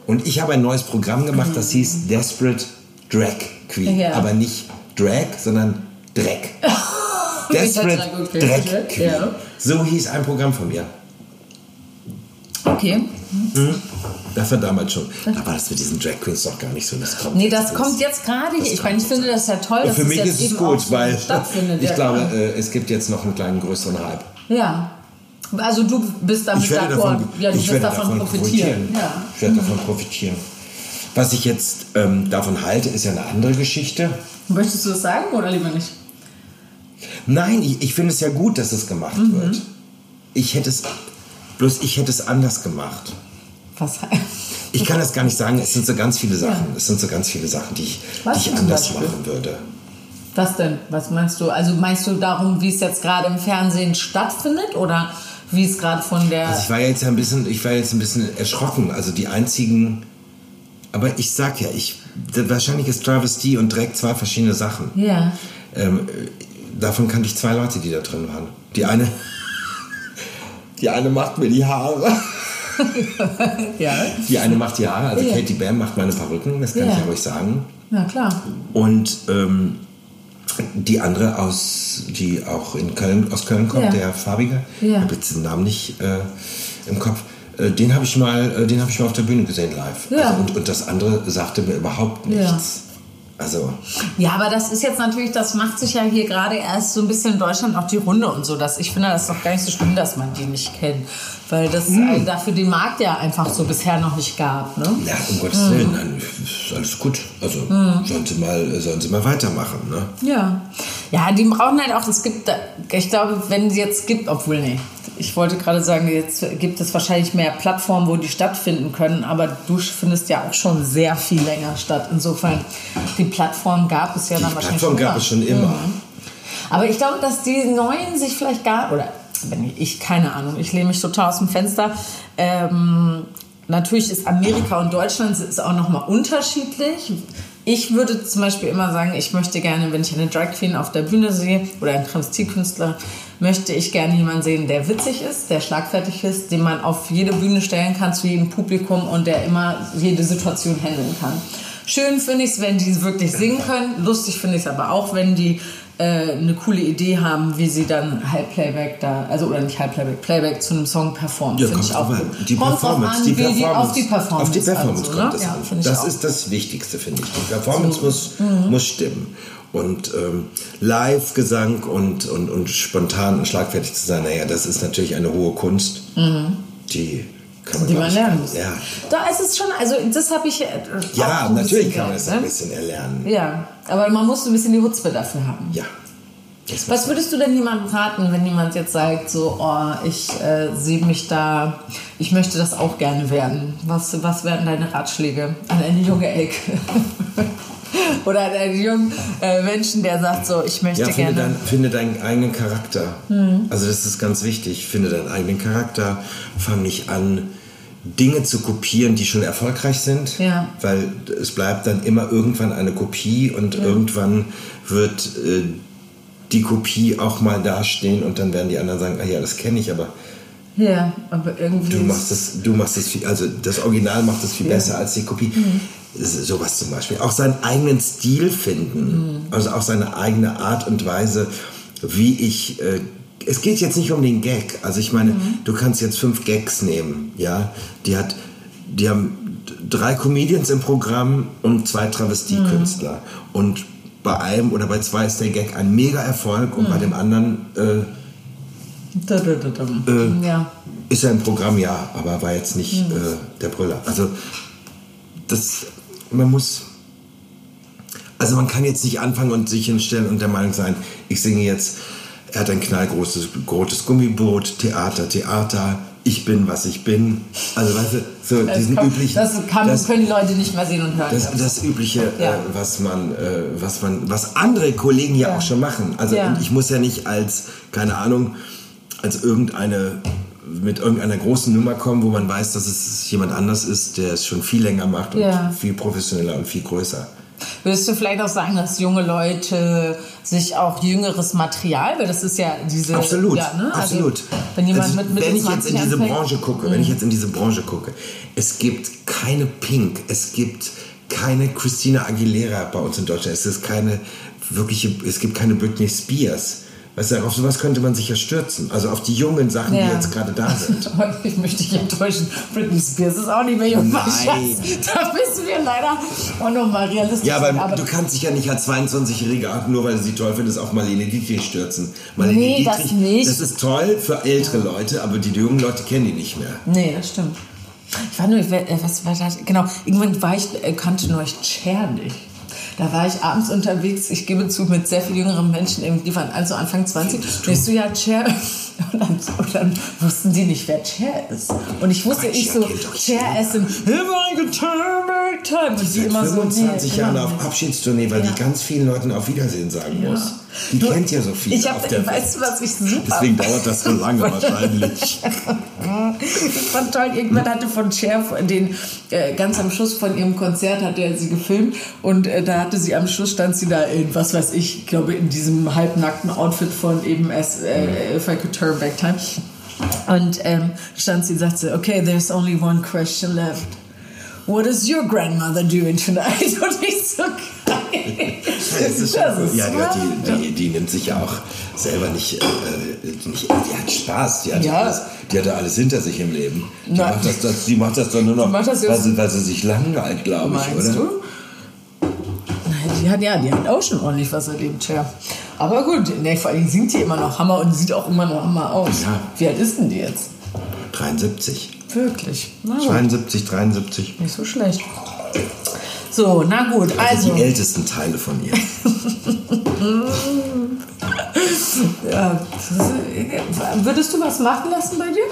Und ich habe ein neues Programm gemacht, das hieß Desperate Drag Queen.
Mhm. Ja.
Aber nicht Drag, sondern Dreck. Desperate.
Drag
Queen.
Ja.
So hieß ein Programm von mir.
Okay.
Das war damals schon. Da war das mit diesen Drag Queens doch gar nicht so. Das kommt
Nee, das
jetzt
kommt jetzt gerade hier. Ich meine, ich finde das ja toll,
Und
dass
für
es
mich
jetzt
ist es gut, weil ich glaube, äh, es gibt jetzt noch einen kleinen größeren Hype.
Ja. Also du bist damit d'accord.
davon,
ja, du
ich
wirst
werde
davon, profitieren. Ja.
Ich werde davon profitieren. Was ich jetzt ähm, davon halte, ist ja eine andere Geschichte.
Möchtest du das sagen oder lieber nicht?
Nein, ich, ich finde es ja gut, dass es gemacht
Mhm.
wird. Ich hätte es, bloß ich hätte es anders gemacht.
Was?
Ich kann das gar nicht sagen, es sind so ganz viele Sachen. Es sind so ganz viele Sachen, die ich,
Was
die ich anders machen würde.
Was denn? Was meinst du? Also meinst du darum, wie es jetzt gerade im Fernsehen stattfindet oder wie es gerade von der
Also ich war jetzt ein bisschen, ich war jetzt ein bisschen erschrocken. Also die einzigen, aber ich sag ja, ich wahrscheinlich ist Travestie und Drag zwei verschiedene Sachen.
ja
Ähm, äh, davon kannte ich zwei Leute, die da drin waren. Die eine, die eine macht mir die Haare.
Ja
Die eine macht die Haare, also
Ja.
Katie Bam macht meine Perücken, das kann
Ja.
ich ja ruhig sagen.
ja klar
Und ähm, die andere aus, die auch in Köln, aus Köln kommt,
Ja.
der Farbige,
Ja.
ich habe jetzt den Namen nicht, äh, im Kopf. Äh, den habe ich mal, äh, den habe ich mal auf der Bühne gesehen live.
Ja.
Also, und, und das andere sagte mir überhaupt nichts. Also
Ja, aber das ist jetzt natürlich, das macht sich ja hier gerade erst so ein bisschen in Deutschland auch die Runde und so. Dass ich finde, das ist doch gar nicht so schlimm, dass man die nicht kennt. Weil das äh, dafür den Markt ja einfach so bisher noch nicht gab. Ne?
ja, um Gottes Willen, nein, ist alles gut. Also sollen sie mal, sollen sie mal weitermachen. Ne?
Ja. Ja, die brauchen halt auch, es gibt, ich glaube, wenn es jetzt gibt, obwohl, nee, ich wollte gerade sagen, jetzt gibt es wahrscheinlich mehr Plattformen, wo die stattfinden können, aber du findest ja auch schon sehr viel länger statt. Insofern, die Plattform gab es ja dann
Die
wahrscheinlich
Plattform gab es schon immer.
Aber ich glaube, dass die Neuen sich vielleicht gar, oder wenn ich, keine Ahnung, ich lehne mich total aus dem Fenster. Ähm, natürlich ist Amerika und Deutschland ist auch nochmal unterschiedlich. Ich würde zum Beispiel immer sagen, ich möchte gerne, wenn ich eine Drag Queen auf der Bühne sehe oder einen Travestiekünstler, möchte ich gerne jemanden sehen, der witzig ist, der schlagfertig ist, den man auf jede Bühne stellen kann zu jedem Publikum und der immer jede Situation handeln kann. Schön finde ich es, wenn die wirklich singen können. Lustig finde ich es aber auch, wenn die eine coole Idee haben, wie sie dann Halbplayback da, also oder nicht Halbplayback, Playback zu einem Song performen.
Ja,
Finde
kommt
ich auch gut.
Die Performance,
an,
die Performance,
auf die Performance.
auf die Performance
also,
kommt
ne?
es
ja,
an. Das ist das Wichtigste, finde ich. Die Performance muss,
Mhm.
muss stimmen. Und ähm, Live-Gesang und, und, und spontan und schlagfertig zu sein, naja, das ist natürlich eine hohe Kunst, die kann man,
Mhm. die man lernen muss.
Ja,
Da ist es schon, also das habe ich äh,
ja natürlich kann man das
gelernt,
ein
ne?
bisschen erlernen.
Ja, aber man muss ein bisschen die Hutzpe dafür haben.
Ja.
Was würdest du denn jemandem raten, wenn jemand jetzt sagt, so, oh, ich äh, sehe mich da, ich möchte das auch gerne werden? Was, was wären deine Ratschläge an eine junge Elke? Oder an einen jungen äh, Menschen, der sagt, so, ich möchte
Ja, finde,
gerne.
dein, finde deinen eigenen Charakter. Also das ist ganz wichtig. Finde deinen eigenen Charakter. Fang nicht an, Dinge zu kopieren, die schon erfolgreich sind.
Ja.
Weil es bleibt dann immer irgendwann eine Kopie und irgendwann wird äh, die Kopie auch mal dastehen und dann werden die anderen sagen, ah ja, das kenne ich, aber
Ja, aber irgendwie.
du machst es, du machst es viel, also das Original macht es viel besser als die Kopie. Das ist Sowas zum Beispiel. Auch seinen eigenen Stil finden. Also auch seine eigene Art und Weise, wie ich. Äh, es geht jetzt nicht um den Gag. Also ich meine, du kannst jetzt fünf Gags nehmen, ja. Die hat, die haben drei Comedians im Programm und zwei Travestiekünstler. Und bei einem oder bei zwei ist der Gag ein Mega-Erfolg und bei dem anderen äh,
Da, da, da, da. ja.
ist er im Programm, ja, aber war jetzt nicht äh, der Brüller. Also, das, man muss, also man kann jetzt nicht anfangen und sich hinstellen und der Meinung sein, ich singe jetzt, er hat ein knallgroßes rotes Gummiboot, Theater, Theater, ich bin, was ich bin. Also, weißt du, so
Das,
diesen
kann,
üblichen.
das, kann,
das-
können die Leute nicht mehr sehen und hören.
das, das übliche,
Ja.
äh, was man, äh, was man, was andere Kollegen ja,
Ja.
auch schon machen. Also
Ja.
ich muss ja nicht als, keine Ahnung, als irgendeine mit irgendeiner großen Nummer kommen, wo man weiß, dass es jemand anders ist, der es schon viel länger macht und viel professioneller und viel größer.
Würdest du vielleicht auch sagen, dass junge Leute sich auch jüngeres Material, weil das ist ja diese...
Absolut,
ja, ne? Also,
absolut.
wenn jemand
Also,
mit, mit
wenn ich jetzt
20
in diese
anfängt-
Branche gucke, wenn ich jetzt in diese Branche gucke, es gibt keine Pink, es gibt keine Christina Aguilera bei uns in Deutschland, es ist keine wirkliche, es gibt keine Britney Spears. Weißt du, auf sowas könnte man sich ja stürzen. Also auf die jungen Sachen,
Ja.
die jetzt gerade da sind.
Ich möchte dich enttäuschen. Britney Spears ist auch nicht mehr jung.
Nein.
Da müssen wir leider auch nochmal realistisch
Ja, aber,
sein.
du kannst dich ja nicht als 22-Jähriger, nur weil du sie toll findest, auf Marlene Dietrich stürzen. Marlene
Nee, das nicht.
das ist toll für ältere Leute, aber die jungen Leute kennen die nicht mehr.
Nee, das stimmt. Ich war nur, ich, äh, was war das? Genau, irgendwann war ich, äh, kannte nur ich Cher nicht. Da war ich abends unterwegs, ich gebe zu, mit sehr viel jüngeren Menschen, eben, die waren also Anfang 20. Und ich so, ja, Cher. Und dann, und dann wussten die nicht, wer Cher ist. Und ich wusste, ich so,
doch
Cher
jeder.
ist got time, die
Seit
immer so,
25
nee,
Jahren
immer
auf. Abschiedstournee, weil
Ja.
die ganz vielen Leuten auf Wiedersehen sagen muss. Die
Du,
kennt ja so viel
Ich
auf
hab,
der
weißt du, was ich super
Deswegen dauert das so lange wahrscheinlich.
Ich fand toll, irgendwann hatte von Cher den äh, ganz am Schluss von ihrem Konzert hat er sie gefilmt und äh, da hatte sie am Schluss stand sie da in was weiß ich, ich glaube in diesem halbnackten Outfit von eben as, äh, If I Could Turn Back Time und ähm, stand sie und sagte, okay, there's only one question left. What is your grandmother doing tonight? Und ich so,
Das ist
Das ist
ja, die, hat die, die, nimmt sich ja auch selber nicht, äh, nicht die hat Spaß, die hat,
Ja.
alles, die hatte alles hinter sich im Leben. Die,
Na.
macht, das, das, die macht das doch nur noch, weil, sie, weil sie sich langweilt, glaube ich, oder?
du? Nein, Die hat, ja, die hat auch schon ordentlich was erlebt, ja. Aber gut, nee, vor allem singt die immer noch Hammer und sieht auch immer noch Hammer aus.
Ja.
Wie alt ist denn die jetzt?
73.
Wirklich? Na gut,
72, 73.
nicht so schlecht. So, na gut,
Also,
also.
die ältesten Teile von ihr.
ja, ist- würdest du was machen lassen bei dir?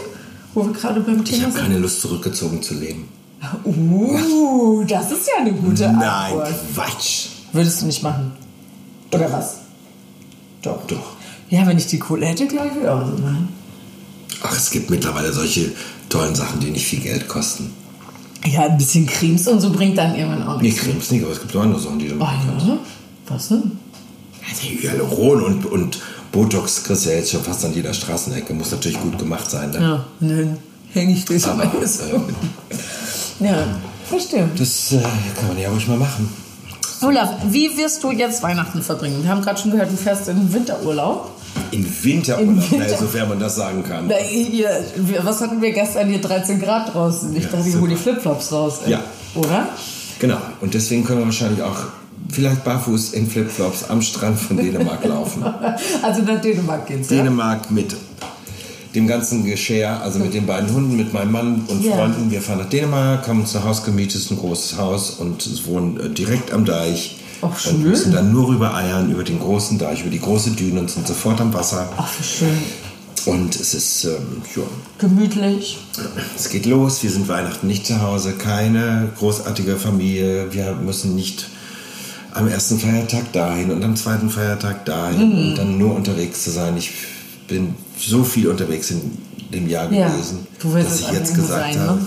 Wo wir gerade beim
Ich
Thema
habe
sind?
keine Lust, zurückgezogen zu leben.
Uh, das ist ja eine gute
Nein,
Antwort.
Quatsch.
Würdest du nicht machen? Oder was? Doch.
Doch.
Ja, wenn ich die Kohle hätte, glaube ich, auch so.
Ach, es gibt mittlerweile solche tollen Sachen, die nicht viel Geld kosten.
Ja, ein bisschen Cremes und so bringt dann irgendwann auch
Nee,
nichts.
Cremes nicht, aber es gibt auch andere Sachen, die du machen kannst.
ja. Was denn?
Also Hyaluron und, und Botox kriegst du ja jetzt schon fast an jeder Straßenecke. Muss natürlich gut gemacht sein. Ne?
Ja, dann hänge ich das
Aber,
immer so.
äh,
Ja, verstehe.
Das äh, kann man ja ruhig mal machen.
Olaf, wie wirst du jetzt Weihnachten verbringen? Wir haben gerade schon gehört, du fährst in den Winterurlaub.
Im Winterurlaub,
Winter-
sofern man das sagen kann.
Na, hier, was hatten wir gestern hier 13 Grad draußen? Ich
Ja,
dachte, ich hole die Flipflops raus. ey.
Ja.
Oder?
Genau. Und deswegen können wir wahrscheinlich auch vielleicht barfuß in Flipflops am Strand von Dänemark laufen.
Also nach Dänemark geht's, ja?
Dänemark mit dem ganzen Geschirr, also mit den beiden Hunden, mit meinem Mann und
Ja.
Freunden. Wir fahren nach Dänemark, haben uns ein Haus gemietet, ist ein großes Haus und es wohnen äh, direkt am Deich.
Ach, schön.
müssen dann nur rüber eiern über den großen Deich, über die große Düne und sind sofort am Wasser.
Ach, wie schön.
Und es ist, ähm, ja,
Gemütlich.
es geht los. Wir sind Weihnachten nicht zu Hause, keine großartige Familie. Wir müssen nicht am ersten Feiertag dahin und am zweiten Feiertag dahin
Mhm.
und dann nur unterwegs zu sein. Ich bin so viel unterwegs in dem Jahr
Ja,
gewesen, dass ich jetzt gesagt
sein,
habe.
ne?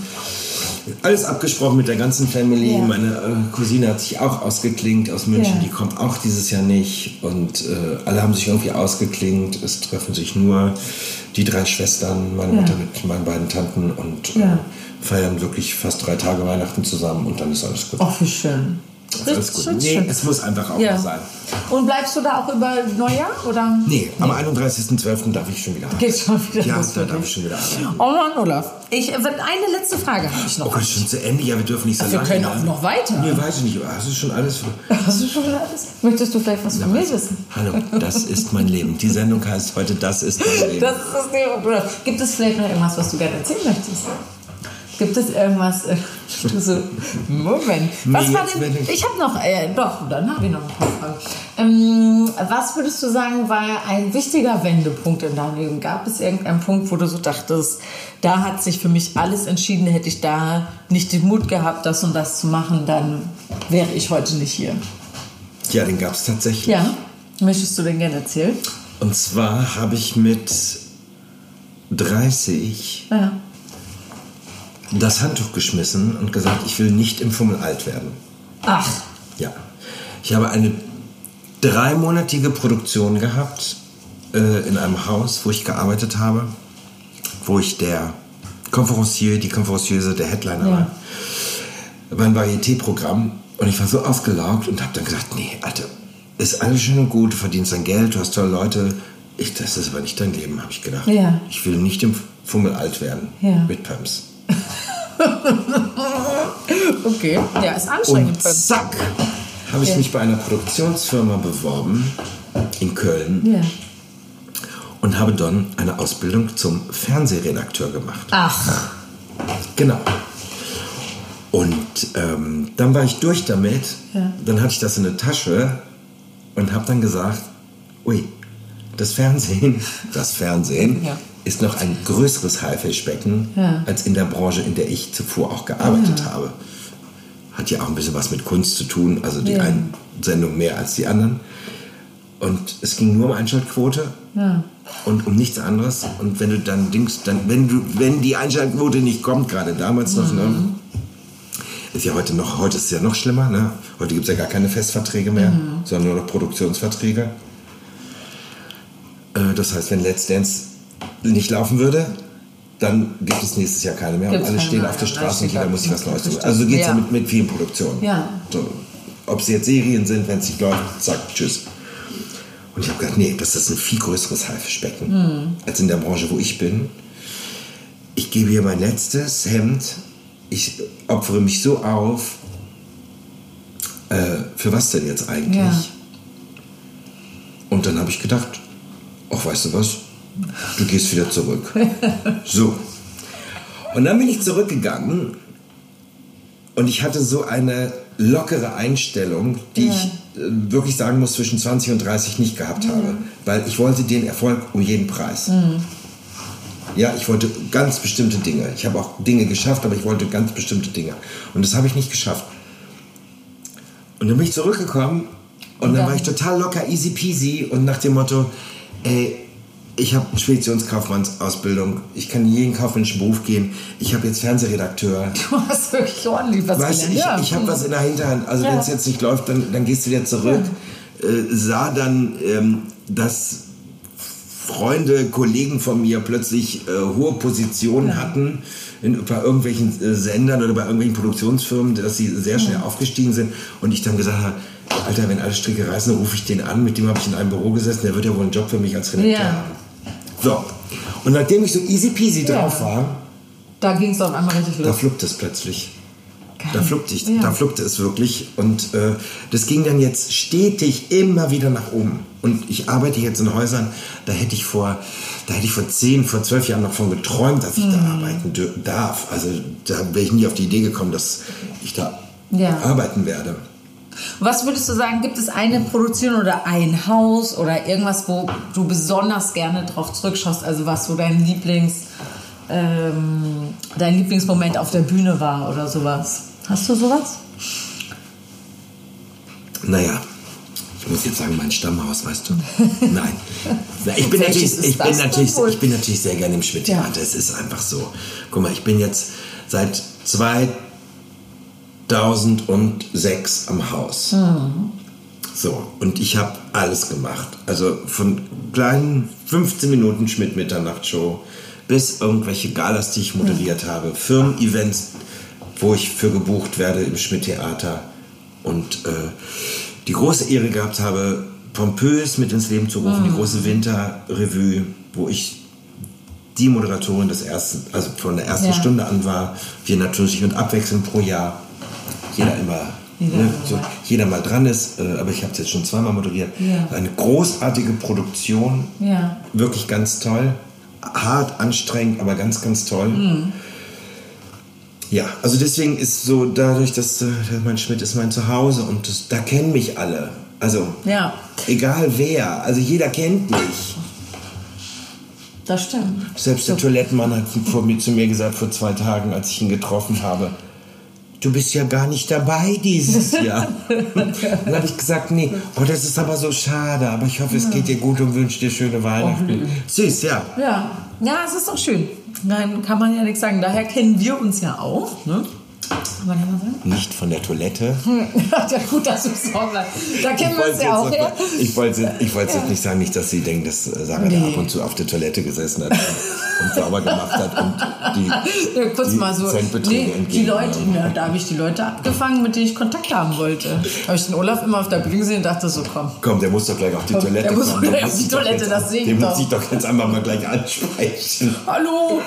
Alles abgesprochen mit der ganzen Family.
Ja.
Meine äh, Cousine hat sich auch ausgeklingt aus München.
Ja.
Die kommt auch dieses Jahr nicht. Und äh, alle haben sich irgendwie ausgeklingt. Es treffen sich nur die drei Schwestern, meine
Ja.
Mutter mit meinen beiden Tanten und äh, feiern wirklich fast drei Tage Weihnachten zusammen und dann ist alles gut.
Ach, wie schön.
Ist alles gut.
Richtig
Nee,
schön.
es muss einfach auch
Ja.
sein.
Und bleibst du da auch über Neujahr? Oder?
Nee, am 31.12. darf ich schon wieder arbeiten.
Geht schon wieder
Ja, da darf ich schon wieder arbeiten.
Oh Mann, Olaf. Ich, eine letzte Frage habe ich noch.
Oh Gott, schon zu Ende. Ja, wir dürfen nicht so
wir
lange.
können
ne?
auch noch weiter.
Nee, weiß ich nicht. Hast du schon alles?
Hast du schon alles? Möchtest du vielleicht was von mir wissen?
Hallo, das ist mein Leben. Die Sendung heißt heute Das ist mein Leben.
Das ist das Bruder. Gibt es vielleicht noch irgendwas, was du gerne erzählen möchtest? Gibt es irgendwas? Äh, du so, Moment. Was war denn?
Ich
habe noch, äh, doch, dann habe ich noch ein paar Fragen. Ähm, was würdest du sagen, war ein wichtiger Wendepunkt in deinem Leben? Gab es irgendeinen Punkt, wo du so dachtest, da hat sich für mich alles entschieden, hätte ich da nicht den Mut gehabt, das und das zu machen, dann wäre ich heute nicht hier.
Ja, den gab es tatsächlich.
Ja? Möchtest du den gerne erzählen?
Und zwar habe ich mit 30
Ja.
Das Handtuch geschmissen und gesagt, ich will nicht im Fummel alt werden.
Ach,
Ja. Ich habe eine dreimonatige Produktion gehabt äh, in einem Haus, wo ich gearbeitet habe, wo ich der Konferencier, die Konferencieuse, der Headliner
Ja.
war. Ein Varieté-Programm und ich war so ausgelaugt und habe dann gesagt, nee, Alter, ist alles schön und gut, du verdienst dein Geld, du hast tolle Leute. Ich, das ist aber nicht dein Leben, habe ich gedacht.
Ja.
Ich will nicht im Fummel alt werden
Ja.
mit Pumps.
okay. Ja, ist anstrengend.
Und zack, habe ich
Ja.
mich bei einer Produktionsfirma beworben in Köln
ja.
und habe dann eine Ausbildung zum Fernsehredakteur gemacht.
Ach,
Genau. Und ähm, dann war ich durch damit.
Ja.
Dann hatte ich das in der Tasche und habe dann gesagt, ui, das Fernsehen, das Fernsehen
Ja.
Ist noch ein größeres Haifischbecken
Ja.
als in der Branche, in der ich zuvor auch gearbeitet habe. Hat ja auch ein bisschen was mit Kunst zu tun, also die
Ja.
einen Sendung mehr als die anderen. Und es ging nur um Einschaltquote und um nichts anderes. Und wenn du dann Dings, dann, wenn du, wenn die Einschaltquote nicht kommt, gerade damals noch, ne, ist ja heute noch, heute ist es ja noch schlimmer, ne? Heute gibt es ja gar keine Festverträge mehr, sondern nur noch Produktionsverträge. Äh, das heißt, wenn Let's Dance nicht laufen würde, dann gibt es nächstes Jahr keine mehr
Gibt's
und alle stehen auf der Straße und jeder muss sich was Neues tun.
Richtig.
Also geht es ja.
Ja.
mit, mit vielen Produktionen.
Ja.
So. ob es jetzt Serien sind, wenn es nicht läuft, zack, tschüss. Und ich habe gedacht, nee, das ist ein viel größeres Haifischbecken
Hm.
als in der Branche, wo ich bin. Ich gebe hier mein letztes Hemd. Ich opfere mich so auf. Äh, für was denn jetzt eigentlich?
Ja.
Und dann habe ich gedacht, ach, weißt du was? Du gehst wieder zurück. so. Und dann bin ich zurückgegangen und ich hatte so eine lockere Einstellung, die
Ja.
ich äh, wirklich sagen muss, zwischen 20 und 30 nicht gehabt habe. Weil ich wollte den Erfolg um jeden Preis. Ja, ich wollte ganz bestimmte Dinge. Ich habe auch Dinge geschafft, aber ich wollte ganz bestimmte Dinge. Und das habe ich nicht geschafft. Und dann bin ich zurückgekommen und dann
dann?
war ich total locker, easy peasy und nach dem Motto, ey, ich habe Speditionskaufmannsausbildung, ich kann in jeden kaufmännischen Beruf gehen, ich habe jetzt Fernsehredakteur.
Du hast wirklich ordentlich was
Weißt du, ich,
gelernt.
ich habe was in der Hinterhand. Also
Ja.
wenn es jetzt nicht läuft, dann, dann gehst du wieder zurück. Äh, sah dann, ähm, dass Freunde, Kollegen von mir plötzlich äh, hohe Positionen hatten in, bei irgendwelchen äh, Sendern oder bei irgendwelchen Produktionsfirmen, dass sie sehr schnell aufgestiegen sind. Und ich dann gesagt habe, Alter, wenn alle Stricke reißen, dann rufe ich den an. Mit dem habe ich in einem Büro gesessen. Der wird ja wohl einen Job für mich als Redakteur
Ja.
haben. So. Und nachdem ich so easy peasy
Ja.
drauf war,
Da ging es auf einmal richtig
da
los.
fluppt es plötzlich.
Geil.
Da fluppte, ich,
Ja.
da fluppte es wirklich. Und äh, das ging dann jetzt stetig immer wieder nach oben. Und ich arbeite jetzt in Häusern, da hätte ich vor, da hätte ich vor 10, vor 12 Jahren noch von geträumt, dass ich
Mhm.
da arbeiten darf. Also da wäre ich nie auf die Idee gekommen, dass ich da
Ja.
arbeiten werde.
Was würdest du sagen, gibt es eine Produktion oder ein Haus oder irgendwas, wo du besonders gerne drauf zurückschaust? Also was so dein Lieblings, ähm, dein Lieblingsmoment auf der Bühne war oder sowas? Hast du sowas?
Naja, ich muss jetzt sagen, mein Stammhaus, weißt du? Nein. Na, ich, bin natürlich, ich, bin natürlich, ich bin natürlich sehr gerne im Schmidt-Theater.
Ja.
Es ist einfach so. Guck mal, ich bin jetzt seit 2006 am Haus.
Mhm.
So, und ich habe alles gemacht. Also von kleinen 15 Minuten Schmidt-Mitternacht-Show bis irgendwelche Galas, die ich moderiert habe, Firmen-Events, wo ich für gebucht werde im Schmidt-Theater und äh, die große Ehre gehabt habe, pompös mit ins Leben zu rufen, die große Winterrevue, wo ich die Moderatorin des ersten, also von der ersten
Ja.
Stunde an war. Wir natürlich mit Abwechslung pro Jahr. Jeder immer,
Jeder
ne, so,
mal.
jeder mal dran ist, äh, aber ich habe es jetzt schon zweimal moderiert.
Ja.
Eine großartige Produktion,
Ja.
wirklich ganz toll. Hart, anstrengend, aber ganz, ganz toll.
Mhm.
Ja, also deswegen ist so, dadurch, dass äh, mein Schmidt ist mein Zuhause und das, da kennen mich alle. Also,
Ja,
egal wer, also jeder kennt mich.
das stimmt.
Selbst der Toilettenmann hat vor mir, zu mir gesagt, vor zwei Tagen, als ich ihn getroffen habe, du bist ja gar nicht dabei dieses Jahr. Dann habe ich gesagt, nee, oh, das ist aber so schade, aber ich hoffe, es geht dir gut und wünsche dir schöne Weihnachten. Süß, ja.
Ja, ja, es ist doch schön. Nein, kann man ja nichts sagen. Daher kennen wir uns ja auch. Ne? Ja.
Nicht von der Toilette.
ja, gut, dass du es auch. Da kennen wir uns ja auch her.
ich wollte ich wollte jetzt nicht sagen, nicht, dass sie denken, dass Sarah da
Nee.
ab und zu auf der Toilette gesessen hat und sauber gemacht hat und die,
Ja, kurz
die
mal so. Nee, die Leute, ja, da habe ich die Leute abgefangen, mit denen ich Kontakt haben wollte. Habe ich den Olaf immer auf der Bühne gesehen und dachte so, komm.
Komm, der muss doch gleich auf die
Komm,
Toilette
der muss
kommen.
gleich auf die Toilette, das sehe ich
Den muss ich doch jetzt einfach mal gleich ansprechen.
Hallo!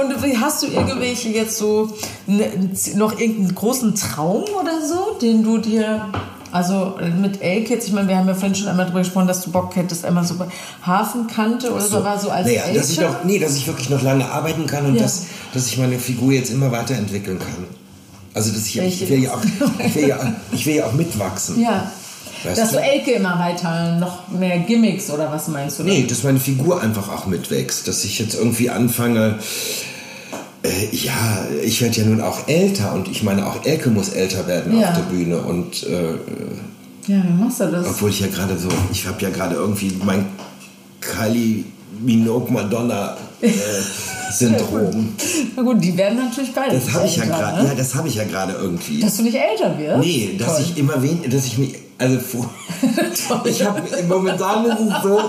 Und wie hast du irgendwelche jetzt so noch irgendeinen großen Traum oder so, den du dir. Also mit Elkids, ich meine, wir haben ja vorhin schon einmal darüber gesprochen, dass du Bock hättest, einmal so bei Hafenkante oder so, war so als
naja, dass ich noch, nee, dass ich wirklich noch lange arbeiten kann und
Ja.
dass, dass ich meine Figur jetzt immer weiterentwickeln kann. Also dass ich,
Welche
ich, will ja auch, ich, will ja, ich will ja auch mitwachsen.
Ja.
Weißt
dass
du?
du Elke immer weiter, noch mehr Gimmicks oder was meinst du?
Nee, dass meine Figur einfach auch mitwächst. Dass ich jetzt irgendwie anfange. Äh, ja, ich werde ja nun auch älter und ich meine, auch Elke muss älter werden
Ja.
auf der Bühne. Und äh,
Ja, wie machst du das?
obwohl ich ja gerade so, ich habe ja gerade irgendwie mein Kylie Minogue Madonna äh, Syndrom.
Na gut, die werden natürlich beide.
Das habe ich ja gerade.
ne?
Ja, das habe ich ja gerade irgendwie.
Dass du nicht älter wirst?
Nee, dass
Toll.
ich immer weniger, dass ich mich, also ich habe momentan ist es so,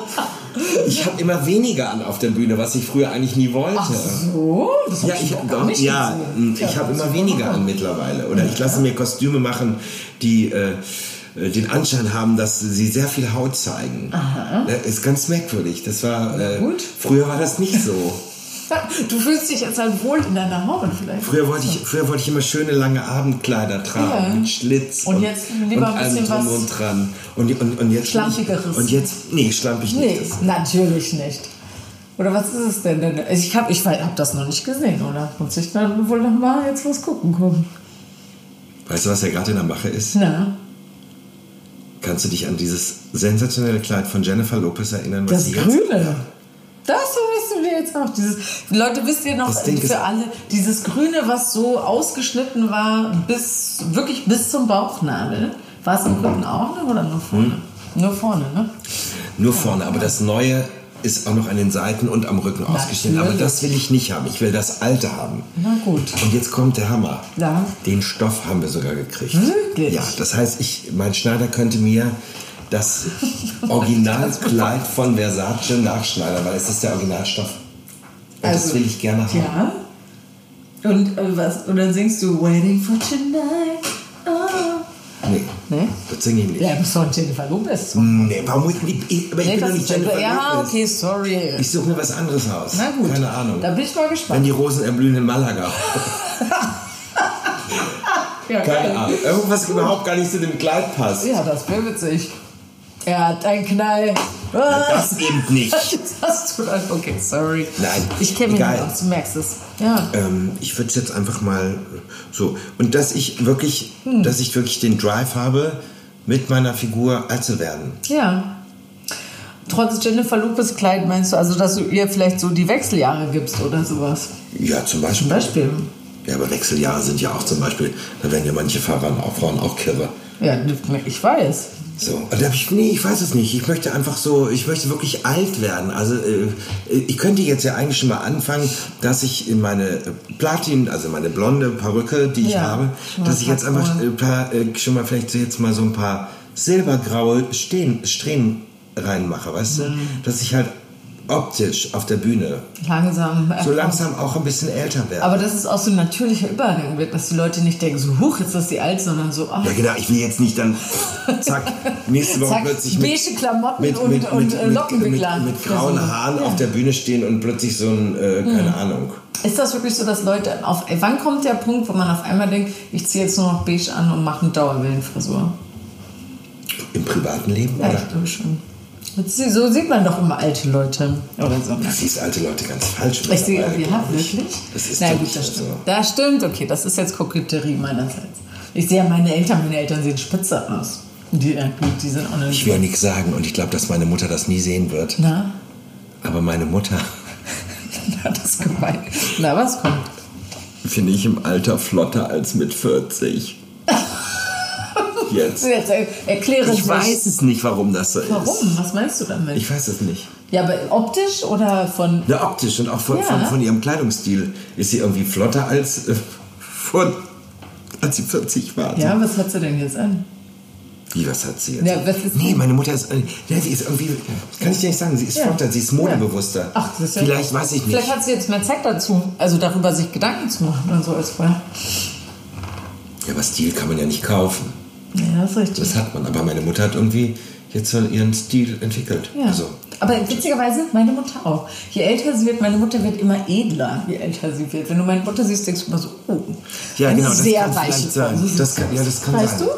Ich habe immer weniger an auf der Bühne, was ich früher eigentlich nie wollte.
Ach so? Das
Ja, ich,
noch gar nicht
ja, ich habe immer weniger an mittlerweile. Oder ich lasse mir Kostüme machen, die äh, äh, den Anschein haben, dass sie sehr viel Haut zeigen. Aha. Ist ganz merkwürdig. Das war äh,
Gut.
früher war das nicht so.
Du fühlst dich jetzt halt wohl in deiner Haut vielleicht.
Früher wollte ich, früher wollte ich immer schöne lange Abendkleider tragen
Ja.
mit Schlitz
Und jetzt lieber
und
ein bisschen
drum
was
und dran. Und, und, und jetzt
Schlampigeres.
Und jetzt nee, schlampig
Nee,
nicht.
natürlich nicht. Oder was ist es denn? denn? Ich habe ich hab das noch nicht gesehen, oder? Muss ich dann wohl noch mal jetzt was gucken kommen?
Weißt du, was ja gerade in der Mache ist?
Na,
Kannst du dich an dieses sensationelle Kleid von Jennifer Lopez erinnern? was
das Grüne. Das du dir jetzt auch. Dieses, Leute, wisst ihr noch, für alle, dieses Grüne, was so ausgeschnitten war, bis wirklich bis zum Bauchnabel. War es im Rücken auch noch oder nur vorne?
Hm.
Nur vorne, ne?
Nur vorne, aber das Neue ist auch noch an den Seiten und am Rücken ausgeschnitten. Aber das will ich nicht haben. Ich will das Alte haben.
Na gut.
Und jetzt kommt der Hammer.
Ja.
Den Stoff haben wir sogar gekriegt.
Wirklich?
Ja, das heißt, ich, mein Schneider könnte mir das Originalkleid von Versace nachschneidern, weil es ist der Originalstoff. Und das will ich gerne haben.
Ja. Und, äh, was, und dann singst du Waiting for Tonight. Oh.
Nee,
Ne?
das singe ich nicht.
Ja, bist doch Jennifer Lopez.
Nee, warum ich, ich, aber ich
Nee,
bin doch nicht Jennifer
ja,
Lopez.
okay, sorry.
Ich suche mir was anderes aus.
Na gut.
Keine Ahnung.
Da bin ich mal
Wenn
gespannt.
die Rosen erblühen in Malaga.
Ja,
Keine
geil.
Ahnung. Irgendwas überhaupt gar nicht zu dem Kleid passt.
Ja, das wäre witzig. Er hat einen Knall.
Das eben nicht.
Das hast du dann. Okay, sorry.
Nein,
Ich kenne mich
egal.
nicht aus, du merkst es. Ja.
Ähm, ich würde es jetzt einfach mal so. Und dass ich wirklich,
Hm.
dass ich wirklich den Drive habe, mit meiner Figur alt zu werden.
Ja. Trotz Jennifer Lopez Kleid meinst du also, dass du ihr vielleicht so die Wechseljahre gibst oder sowas?
Ja, zum Beispiel.
Zum Beispiel.
Ja, aber Wechseljahre sind ja auch zum Beispiel, da werden ja manche Fahrer auch Frauen auch kirre.
Ja, ich weiß.
So, und da ich, nee, ich weiß es nicht. Ich möchte einfach so, ich möchte wirklich alt werden. Also äh, ich könnte jetzt ja eigentlich schon mal anfangen, dass ich in meine Platin, also meine blonde Perücke, die ich
Ja,
habe, dass ich jetzt einfach
packen
äh, paar, äh, schon mal vielleicht so jetzt mal so ein paar silbergraue Stehen, Strähnen reinmache, weißt du? Dass ich halt optisch auf der Bühne
Langsam.
so langsam auch ein bisschen älter werde.
Aber dass es auch so ein natürlicher Übergang wird, dass die Leute nicht denken, so, huch, jetzt ist sie alt, sondern so, ach,
ja genau, ich will jetzt nicht dann, zack, nächste Woche
Zack,
plötzlich mit,
beige Klamotten und- und, äh, Lockenwickler.
mit, mit grauen Haaren
ja.
auf der Bühne stehen und plötzlich so ein, äh, keine Ahnung.
Ist das wirklich so, dass Leute auf. Wann kommt der Punkt, wo man auf einmal denkt, ich ziehe jetzt nur noch beige an und mache eine Dauerwellenfrisur?
Im privaten Leben,
Ja,
oder?
ich glaube schon. So sieht man doch immer alte Leute. Oder so.
Du siehst alte Leute ganz falsch.
Ich sehe irgendwie, ja, wirklich?
Das ist
Na
doch
gut,
nicht
das
so.
stimmt. Das stimmt, okay, das ist jetzt Koketterie meinerseits. Ich sehe ja meine Eltern, meine Eltern sehen spitze aus. Die, äh, die sind auch nicht.
Ich will ja nichts sagen und ich glaube, dass meine Mutter das nie sehen wird.
Na?
Aber meine Mutter
Na, das ist gemein. Na, was kommt?
finde ich im Alter flotter als mit 40. Jetzt.
Jetzt er, erkläre
Ich weiß es nicht, warum das so ist.
Warum? Was meinst du damit?
Ich weiß es nicht.
ja, aber optisch oder von.
Ja, optisch und auch von,
Ja.
von, von ihrem Kleidungsstil ist sie irgendwie flotter als, äh, vor, als sie 40 war.
Ja, was hat sie denn jetzt an?
Wie, was hat sie jetzt?
Ja, was ist-
nee, meine Mutter ist, äh, ja, sie ist irgendwie, kann ich dir nicht sagen, sie ist
Ja.
flotter, sie ist modebewusster.
Ach, das ist ja,
Vielleicht weiß ich nicht.
Vielleicht hat sie jetzt mehr Zeit dazu, also darüber sich Gedanken zu machen und so als vorher.
Ja, aber Stil kann man ja nicht kaufen.
Ja, das ist richtig.
Das hat man. Aber meine Mutter hat irgendwie jetzt so ihren Stil entwickelt.
Ja.
Also,
Aber witzigerweise, meine Mutter auch. Je älter sie wird, meine Mutter wird immer edler, je älter sie wird. Wenn du meine Mutter siehst, denkst du immer so, oh.
ja, genau, das
sehr
kann sein.
So sieht
Das kann, ja, das kann
weißt
sein.
du?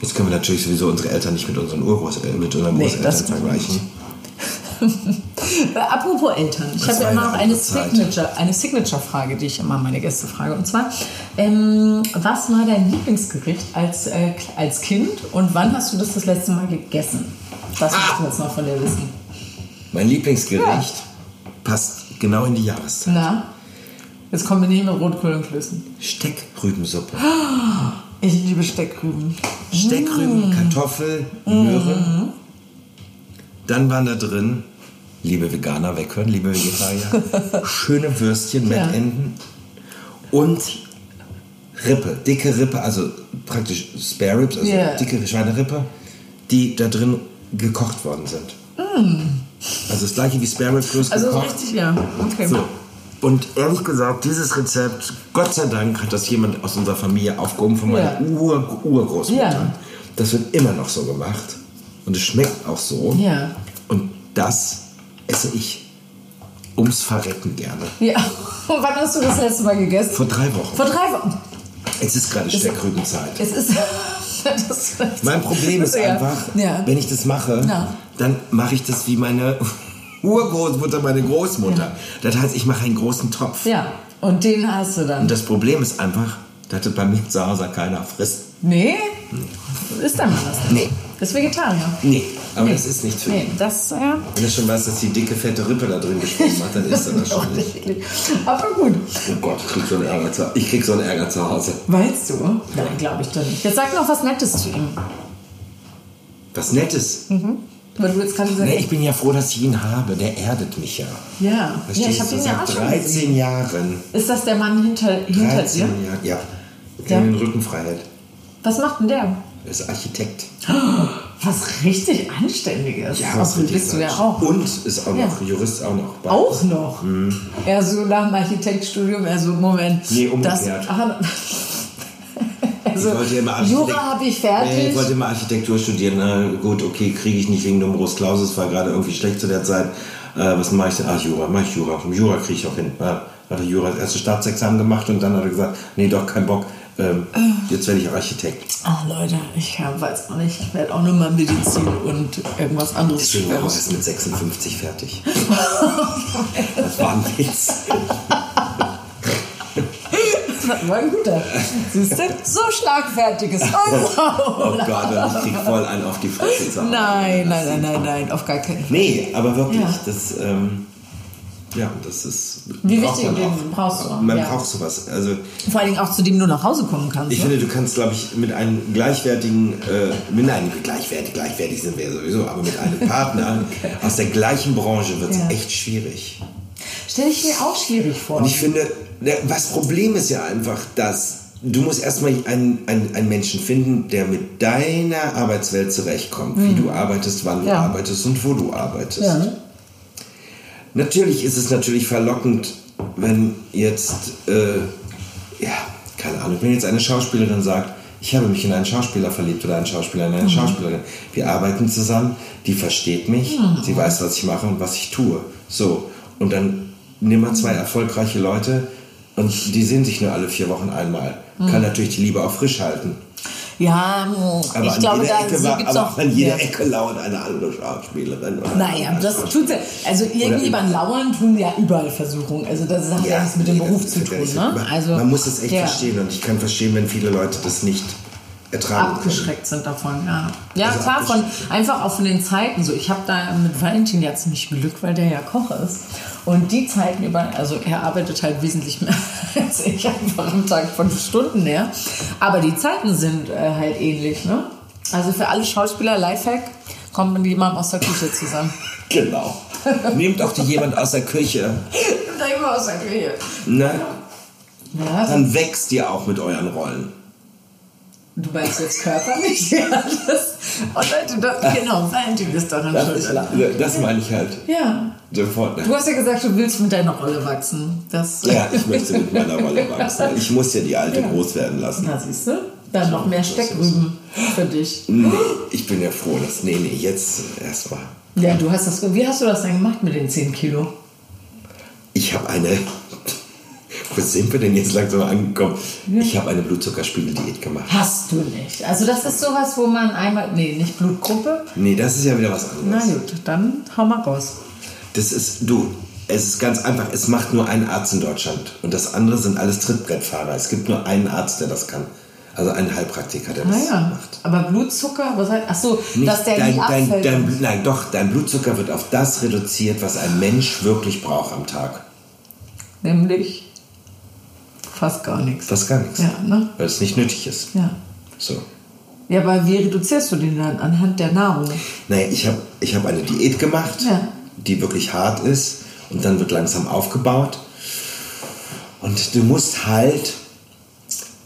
Jetzt können wir natürlich sowieso unsere Eltern nicht mit unseren Urgroß äh, mit unseren
Nee,
Großeltern
das-
vergleichen.
Apropos Eltern, ich habe ja immer noch eine
andere Zeit.
Signature, eine Signature-Frage, die ich immer meine Gäste frage. Und zwar, ähm, was war dein Lieblingsgericht als, äh, als Kind und wann hast du das das letzte Mal gegessen? Das
Ah!
musst du jetzt noch von dir wissen.
Mein Lieblingsgericht passt genau in die Jahreszeit.
Na? Jetzt kommen wir Rotkohl und Klößen.
Steckrübensuppe.
Ich liebe Steckrüben.
Steckrüben,
Mm.
Kartoffel, Möhren. Dann waren da drin, liebe Veganer weghören, liebe Vegetarier, schöne Würstchen mit
Ja.
Enden und Rippe, dicke Rippe, also praktisch Spare Ribs, also
Ja.
dicke Schweinerippe, die da drin gekocht worden sind. Also das gleiche wie Spare Rib Plus
Also
gekocht.
richtig, ja. Okay.
So. Und ehrlich gesagt, dieses Rezept, Gott sei Dank hat das jemand aus unserer Familie aufgehoben von meiner
Ja.
Ur Urgroßmutter.
Ja.
Das wird immer noch so gemacht. Und es schmeckt auch so.
Ja.
Und das esse ich ums Verrecken gerne.
Ja. Und wann hast du das letzte Mal gegessen?
Vor drei Wochen.
Vor drei Wochen.
Es ist gerade Steckrübenzeit.
Es ist. das,
Mein Problem ist
Ja.
einfach,
Ja.
wenn ich das mache,
Ja.
dann mache ich das wie meine Urgroßmutter, meine Großmutter. Das heißt, ich mache einen großen Topf.
Ja. Und den hast du dann.
Und das Problem ist einfach, dass das bei mir zu Hause keiner frisst.
Nee? Ist dann mal das?
Nee.
Das ist Vegetarier.
Nee, aber
Nee.
das ist nicht für
Nee,
ihn.
das, ja.
Wenn du schon weißt, dass die dicke, fette Rippe da drin geschwommen hat, dann ist er das schon nicht.
Offensichtlich. Aber gut.
Oh Gott, ich krieg so einen Ärger zu, ich krieg so einen Ärger zu Hause.
Weißt du? Nein, glaube ich doch nicht. Jetzt sag noch was Nettes zu ihm.
Was Nettes.
Weil du jetzt gerade gesagt
Nee, ich bin ja froh, dass ich ihn habe. Der erdet mich ja.
Ja, ja
Verstehst
ich habe ihn ja auch
Seit
schon
13
gesehen.
Jahren.
Ist das der Mann hinter, hinter
13
dir?
Jahre, ja. Der
Ja.
den Rücken frei hält.
Was macht denn der?
Er ist Architekt.
Was richtig Anständiges.
Ja, richtig
bist du ja auch.
Und ist auch
Ja.
noch Jurist auch noch. bei-
Auch noch?
Mhm.
Er so nach dem Architektstudium, er so, Moment.
Nee, umgekehrt.
Das, aha, also,
ja
Jura habe ich fertig.
Nee, ich wollte immer Architektur studieren. Na gut, okay, kriege ich nicht wegen Numerus Clausus, war gerade irgendwie schlecht zu der Zeit. Äh, was mache ich denn? Ach, Jura, mache ich Jura. Jura kriege ich auch hin. Ja, hat er Jura das erste Staatsexamen gemacht und dann hat er gesagt, nee, doch, kein Bock. Ähm, jetzt werde ich Architekt.
Ach Leute, ich weiß auch nicht. Ich werde auch nur mal Medizin und irgendwas anderes
Deswegen war ich erst mit 56 fertig. das war Witz.
Das war ein guter. Siehst du? So schlagfertiges.
Oh Gott, ich krieg voll einen auf die Fresse.
Nein, nein, nein, nein, nein, auf gar keinen Fall.
Nee, aber wirklich,
Ja.
das, ähm, ja, das ist.
Wie wichtig,
man auch.
brauchst du auch,
Man
ja.
braucht sowas. Also,
Vor allen Dingen auch zu dem du nach Hause kommen kannst.
ich
ne?
finde, du kannst, glaube ich, mit einem gleichwertigen, äh, mit einem gleichwertig, gleichwertig sind wir ja sowieso, aber mit einem Partner aus der gleichen Branche wird es
Ja.
echt schwierig.
Stell ich mir auch schwierig vor.
Und ich finde, das Problem ist ja einfach, dass du musst erstmal einen, einen, einen Menschen finden, der mit deiner Arbeitswelt zurechtkommt, wie du arbeitest, wann du
Mhm. Ja.
arbeitest und wo du arbeitest.
ja?
Natürlich ist es natürlich verlockend, wenn jetzt, äh, ja, keine Ahnung, wenn jetzt eine Schauspielerin sagt, ich habe mich in einen Schauspieler verliebt oder einen Schauspieler in eine
Mhm.
Schauspielerin. Wir arbeiten zusammen, die versteht mich,
Mhm.
sie weiß, was ich mache und was ich tue. So, und dann nimm mal zwei erfolgreiche Leute und die sehen sich nur alle vier Wochen einmal.
Mhm.
Kann natürlich die Liebe auch frisch halten.
Ja,
Aber
ich
an
glaube,
jeder
da gibt's
aber
auch.
an jeder
ja.
Ecke lauert eine andere Schauspielerin. Oder
Naja, das tut ja. Also irgendwie beim Lauern tun ja überall Versuchungen. Also das hat ja, nichts mit dem
nee,
Beruf zu
ja
tun. Ne?
Man,
Also,
man muss das echt
ja,
verstehen und ich kann verstehen, wenn viele Leute das nicht ertragen
Abgeschreckt sind davon, ja. Ja,
Also
klar, von, einfach auch von den Zeiten so. Ich habe da mit Valentin ja ziemlich Glück, weil der ja Koch ist. Und die Zeiten über, also er arbeitet halt wesentlich mehr als ich einfach am Tag von Stunden her. Aber die Zeiten sind äh, halt ähnlich, ne? Also für alle Schauspieler, Lifehack, kommt man jemandem aus der Küche zusammen.
Genau. Nehmt auch die jemand aus der Küche.
Mal aus der Küche.
Ne?
Ja,
Dann wächst ihr auch mit euren Rollen.
Du meinst jetzt körperlich? Ja, das, oh Leute, das, genau, Valentin ist daran
Das,
schuld.
ist, das meine ich halt.
Ja.
Sofort. Ne?
Du hast ja gesagt, du willst mit deiner Rolle wachsen. Das,
Ja, ich möchte mit meiner Rolle wachsen. Ich muss ja die alte groß werden lassen.
Na, siehst du? Dann noch mehr Steckrüben für dich.
Nee, ich bin ja froh, dass. Nee, nee, jetzt erstmal.
Ja, du hast das. Wie hast du das denn gemacht mit den 10 Kilo?
Ich habe eine. Wo sind wir denn jetzt langsam angekommen? Ich habe eine Blutzuckerspiegeldiät gemacht.
Hast du nicht. Also, das ist sowas, wo man einmal. Nee, nicht Blutgruppe.
Nee, das ist ja wieder was anderes.
Na gut, dann hau mal raus.
Das ist, du, es ist ganz einfach. Es macht nur ein Arzt in Deutschland. Und das andere sind alles Trittbrettfahrer. Es gibt nur einen Arzt, der das kann. Also einen Heilpraktiker, der das
Naja.
macht.
Aber Blutzucker, was heißt. Achso,
Nicht
dass der
dein,
nie
dein,
abfällt.
dein, nein, doch, dein Blutzucker wird auf das reduziert, was ein Mensch wirklich braucht am Tag.
Nämlich fast gar nichts.
Fast gar nichts.
Ja, ne?
Weil es nicht nötig ist.
Ja.
So.
Ja, aber wie reduzierst du den dann? Anhand der Nahrung?
Naja, ich habe ich hab eine Diät gemacht,
Ja.
die wirklich hart ist und dann wird langsam aufgebaut. Und du musst halt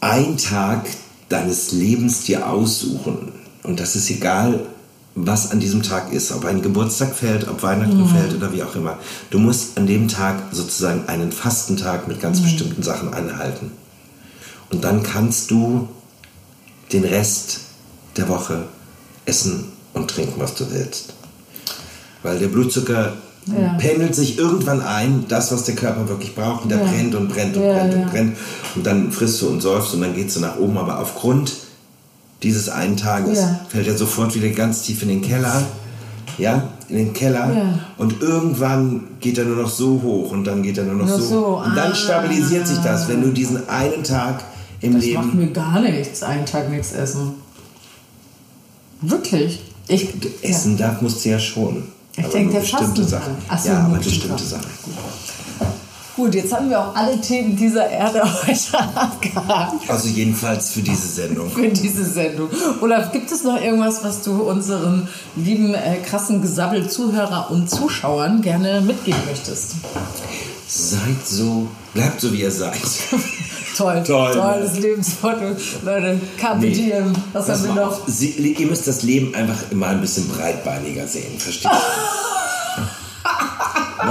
einen Tag deines Lebens dir aussuchen. Und das ist egal, was an diesem Tag ist, ob ein Geburtstag fällt, ob Weihnachten fällt oder wie auch immer. Du musst an dem Tag sozusagen einen Fastentag mit ganz bestimmten Sachen anhalten. Und dann kannst du den Rest der Woche essen und trinken, was du willst. Weil der Blutzucker
Ja.
pendelt sich irgendwann ein, das, was der Körper wirklich braucht, und der
Ja.
brennt und brennt und
Ja,
brennt
ja.
und brennt. Und dann frisst du und säufst und dann geht du nach oben. Aber aufgrund dieses einen Tages
Ja.
fällt er sofort wieder ganz tief in den Keller. Ja, in den Keller.
Ja.
Und irgendwann geht er nur noch so hoch und dann geht er nur noch
Nur
so.
so,
Und dann
ah.
stabilisiert sich das, wenn du diesen einen Tag im
Das
Leben.
macht mir gar nichts, einen Tag nichts essen. Wirklich. Ich,
Essen darf, musst du ja schon.
Ich denke, der
bestimmte
Fastentag.
Sachen.
Ach so,
ja, aber
bestimmte
bestimmte Sachen.
Gut, jetzt haben wir auch alle Themen dieser Erde heute abgehakt
Also jedenfalls für diese Sendung.
für diese Sendung. Olaf, gibt es noch irgendwas, was du unseren lieben, äh, krassen Gesabbel-Zuhörer und Zuschauern gerne mitgeben möchtest?
Seid so, bleibt so wie ihr seid.
Toll,
Toll.
tolles Lebensmotto. Leute, Carpe
Nee.
Diem, was haben wir noch?
Sie, ihr müsst das Leben einfach immer ein bisschen breitbeiniger sehen, versteht ihr?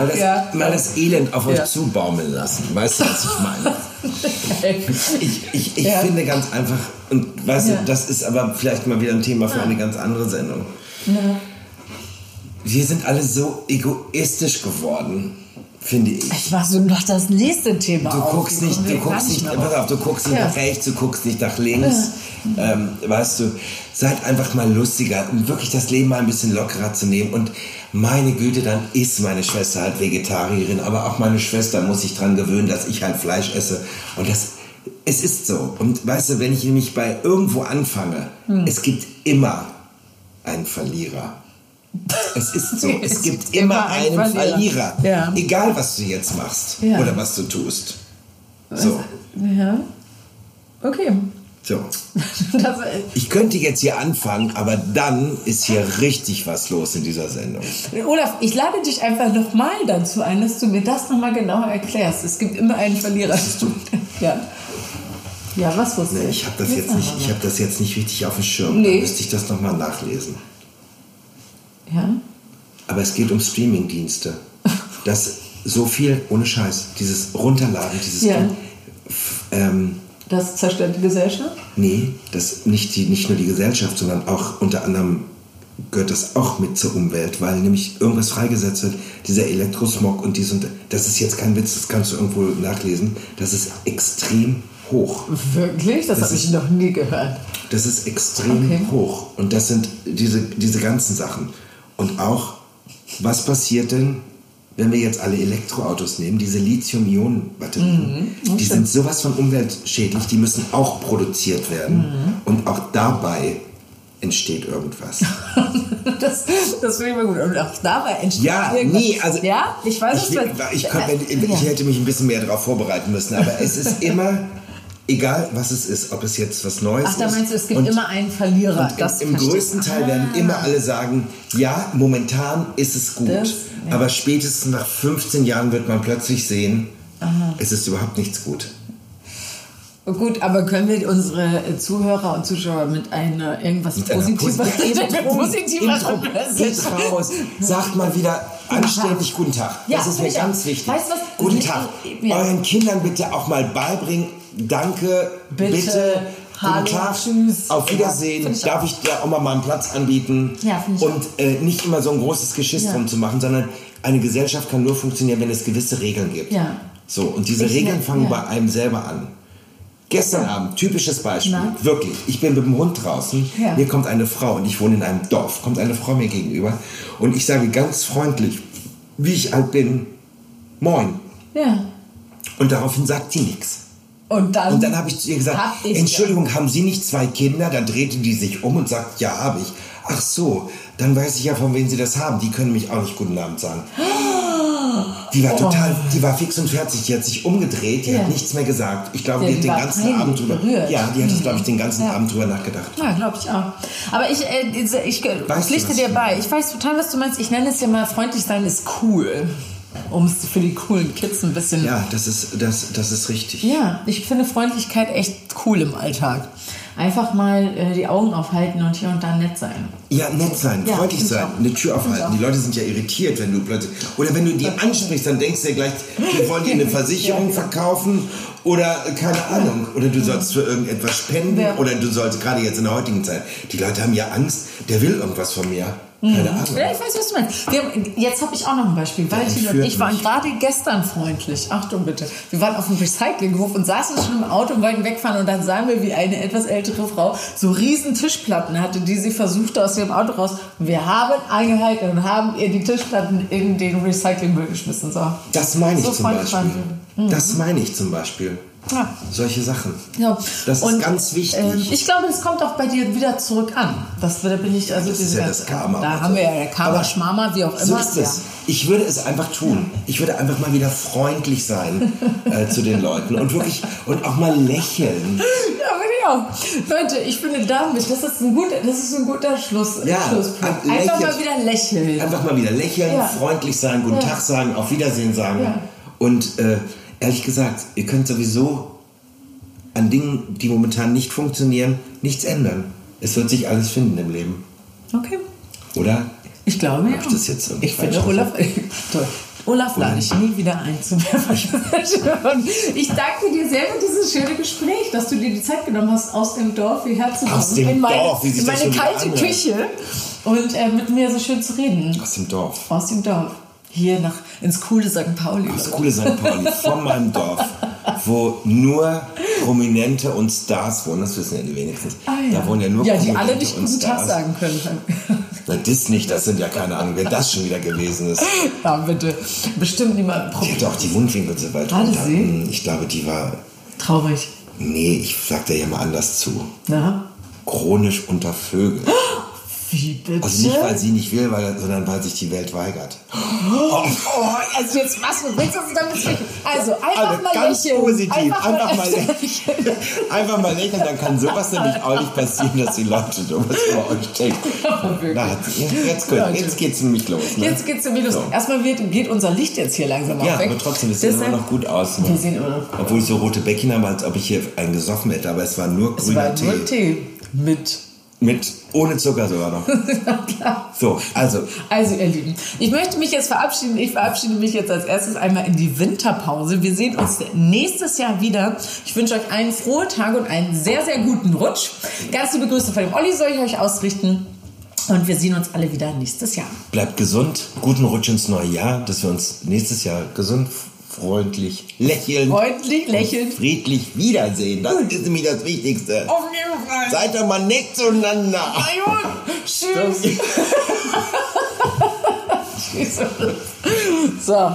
mal, das,
Ja.
mal das Elend auf euch
Ja.
zubaumeln lassen. Weißt du, was ich meine? Ich, ich, ich
Ja.
finde ganz einfach, und weißt
Ja.
du, das ist aber vielleicht mal wieder ein Thema für eine ganz andere Sendung. Wir sind alle so egoistisch geworden, finde ich.
Ich war so noch das nächste Thema.
Du
auf.
guckst nicht, du guckst nicht, pass auf, du guckst nicht
Ja.
nach rechts, du guckst nicht nach links. Ähm, weißt du, seid einfach mal lustiger, um wirklich das Leben mal ein bisschen lockerer zu nehmen. Und meine Güte, dann ist meine Schwester halt Vegetarierin, aber auch meine Schwester muss sich dran gewöhnen, dass ich halt Fleisch esse. Und das, es ist so. Und weißt du, wenn ich nämlich bei irgendwo anfange,
Hm.
es gibt immer einen Verlierer. Es ist so, es,
Es
gibt
gibt
immer
einen Verlierer.
Verlierer.
Ja.
Egal, was du jetzt machst
Ja.
oder was du tust. So,
Ja. Okay.
So. Ich könnte jetzt hier anfangen, aber dann ist hier richtig was los in dieser Sendung.
Olaf, ich lade dich einfach nochmal dazu ein, dass du mir das nochmal genauer erklärst. Es gibt immer einen Verlierer. Ja. Ja, was wusste
Nee,
ich?
ich habe das,
Jetzt
nicht- ich hab das jetzt nicht richtig auf dem Schirm.
Nee.
Da müsste ich das nochmal nachlesen.
Ja?
Aber es geht um Streamingdienste. Das so viel, ohne Scheiß, dieses Runterladen, dieses...
Ja.
Ähm,
Das zerstört die Gesellschaft?
Nee, das nicht, die, nicht nur die Gesellschaft, sondern auch unter anderem gehört das auch mit zur Umwelt, weil nämlich irgendwas freigesetzt wird, dieser Elektrosmog und dies und das ist jetzt kein Witz, das kannst du irgendwo nachlesen, das ist extrem hoch.
Wirklich? Das,
Das
habe ich noch nie gehört.
Das ist extrem
Okay.
hoch und das sind diese, diese ganzen Sachen. Und auch, was passiert denn, wenn wir jetzt alle Elektroautos nehmen, diese Lithium-Ionen-Batterien,
Mhm.
die sind sowas von umweltschädlich, die müssen auch produziert werden.
Mhm.
Und auch dabei entsteht irgendwas.
Das, das finde ich mal gut. Und auch dabei entsteht
Ja,
irgendwas.
nee, also
Ja, ich weiß es
will- ich, konnte, ich, ich hätte mich ein bisschen mehr darauf vorbereiten müssen, aber es ist immer, egal was es ist, ob es jetzt was Neues
Ach, da
ist.
meinst du, es gibt
und-
immer einen Verlierer.
Im, im größten. Teil werden
Ah.
immer alle sagen, ja, momentan ist es gut.
Das- ja.
Aber spätestens nach 15 Jahren wird man plötzlich sehen, es ist überhaupt nichts gut.
Gut, aber können wir unsere Zuhörer und Zuschauer mit einer irgendwas
Mit
positiver
Intro. Geht raus. Sagt mal wieder anständig Guten Tag.
Ja,
das ist mir ganz
auch.
wichtig.
Weißt?
Guten Tag.
ja.
Euren Kindern bitte auch mal beibringen. Danke.
Bitte.
Bitte.
Hallo,
Guten Tag.
tschüss.
Auf
Ja,
Wiedersehen.
ich
Darf ich dir auch mal mal einen Platz anbieten?
Ja, finde ich
Und äh, nicht immer so ein großes Geschiss
Ja.
drum zu machen, sondern eine Gesellschaft kann nur funktionieren, wenn es gewisse Regeln gibt.
Ja.
So, und diese
Ich
Regeln
ne-
fangen
ja.
bei einem selber an. Gestern Abend, typisches Beispiel,
Na?
wirklich. Ich bin mit dem Hund draußen,
Ja.
mir kommt eine Frau und ich wohne in einem Dorf, kommt eine Frau mir gegenüber und ich sage ganz freundlich, wie ich alt bin, moin.
Ja.
Und daraufhin sagt die nichts.
Und dann,
Und dann habe ich zu ihr gesagt,
Hab ich-
Entschuldigung, haben Sie nicht zwei Kinder? Dann drehte die sich um und sagt, ja, habe ich. Ach so, dann weiß ich ja, von wem Sie das haben. Die können mich auch nicht guten Abend sagen. Die war total, die war fix und fertig. Die hat sich umgedreht, die
Oh. Ja.
hat nichts mehr gesagt. Ich glaube,
Ja,
die hat den ganzen Abend drüber.
berührt.
Ja, die hat es, glaube ich, den ganzen
Ja.
Abend drüber nachgedacht.
Ja, glaube ich auch. Aber ich, äh, ich äh,
Weißt
pflichte dir
ich
bei. Ich weiß total, was du meinst. Ich nenne es ja mal, freundlich sein ist cool. Um es für die coolen Kids ein bisschen...
Ja, das ist, das, das ist richtig.
Ja, ich finde Freundlichkeit echt cool im Alltag. einfach mal äh, die Augen aufhalten und hier und da nett sein.
Ja, nett sein,
Ja,
freundlich sein,
auch.
eine Tür aufhalten. Die Leute sind ja irritiert, wenn du plötzlich. Oder wenn du die ansprichst, dann denkst du dir gleich, wir wollen dir eine Versicherung verkaufen oder keine Ahnung. Oder du sollst für irgendetwas spenden
Ja.
oder du sollst gerade jetzt in der heutigen Zeit. Die Leute haben ja Angst, der will irgendwas von mir. Keine Ahnung.
Ja, ich weiß, was du meinst. Haben, jetzt habe ich auch noch ein Beispiel. Valentin und ich waren
mich.
gerade gestern freundlich. Achtung bitte. Wir waren auf dem Recyclinghof und saßen schon im Auto und wollten wegfahren. Und dann sahen wir, wie eine etwas ältere Frau so riesen Tischplatten hatte, die sie versuchte aus ihrem Auto raus. Und wir haben eingehalten und haben ihr die Tischplatten in den Recyclingmüll geschmissen. So.
Das meine ich
So
zum Beispiel.
waren
Das meine ich zum Beispiel.
Ja.
Solche Sachen.
Ja.
Das ist
Und,
ganz wichtig.
ähm, ich glaube, es kommt auch bei dir wieder zurück an. Das da bin ich, also
Das ist ja das Karma.
Da
Also.
haben wir ja der Karma, Schmama, wie auch immer.
So ist es. Ich würde es einfach tun. Ich würde einfach mal wieder freundlich sein äh, zu den Leuten und wirklich und auch mal lächeln.
Ja, auch. Leute, ich finde damit, das ist ein guter, das ist ein guter Schluss,
Ja,
Schlusspunkt.
ein
Einfach
Lächeln.
mal wieder lächeln.
Einfach mal wieder lächeln,
Ja.
freundlich sein, guten
Ja.
Tag sagen, auf Wiedersehen sagen.
Ja.
Und äh, ehrlich gesagt, ihr könnt sowieso an Dingen, die momentan nicht funktionieren, nichts ändern. Es wird sich alles finden im Leben.
Okay.
Oder?
Ich glaube, ja.
ich das jetzt
Ich finde, Olaf, toll. Olaf lade ich nie wieder ein zum Pfefferschirm. Ich danke dir sehr für dieses schöne Gespräch, dass du dir die Zeit genommen hast, aus dem Dorf hierher zu kommen.
Aus dem
in meine,
Dorf,
in meine kalte. Küche und äh, mit mir so schön zu reden.
Aus dem Dorf.
Aus dem Dorf. Hier nach, ins coole St. Pauli.
Das coole St. Pauli von meinem Dorf, wo nur Prominente und Stars wohnen. Das wissen ja die wenigsten.
Ah, ja.
Da wohnen ja nur
ja, die
Prominente
alle nicht guten Tag
Stars.
sagen können.
Na, das nicht, das sind ja keine Ahnung, wer das schon wieder gewesen ist.
Ja, bitte. Bestimmt niemand
Die hatte auch die Mundwinkel so weit
Hatte
runter.
sie?
Hm, Ich glaube, die war,
Traurig.
nee, ich sag da ja mal anders zu.
Na?
Chronisch unter Vögeln.
Wie bitte?
Also nicht, weil sie nicht will, weil, sondern weil sich die Welt weigert.
Oh, also jetzt was willst du uns damit? Also einfach
Also
mal
ganz
lächeln.
positiv, einfach, mal
öfter
lächeln. einfach mal lächeln, dann kann sowas nämlich auch nicht passieren, dass die Leute sowas über euch denken. Na, jetzt, gut, jetzt geht's nämlich los. Ne?
Jetzt geht's im Minus.
So.
Erstmal wird, geht unser Licht jetzt hier langsam
Ja,
weg.
aber trotzdem, es sieht immer noch gut aus. Ne?
Wir sehen immer noch
Obwohl ich so rote Bäckchen habe, als ob ich hier einen gesoffen hätte, aber es war nur
Es
grüner
war
Tee.
nur Tee mit.
Mit, ohne Zucker sogar noch. so, also,
Also, ihr Lieben, ich möchte mich jetzt verabschieden. Ich verabschiede mich jetzt als erstes einmal in die Winterpause. Wir sehen uns nächstes Jahr wieder. Ich wünsche euch einen frohen Tag und einen sehr, sehr guten Rutsch. Ganz liebe Grüße von dem Olli soll ich euch ausrichten. Und wir sehen uns alle wieder nächstes Jahr.
bleibt gesund, guten Rutsch ins neue Jahr, dass wir uns nächstes Jahr gesund, freundlich, lächeln,
Freundlich, lächeln.
friedlich wiedersehen. Das ist nämlich das Wichtigste.
Auf jeden Fall.
Seid doch mal nett zueinander.
Tschüss. Tschüss. so.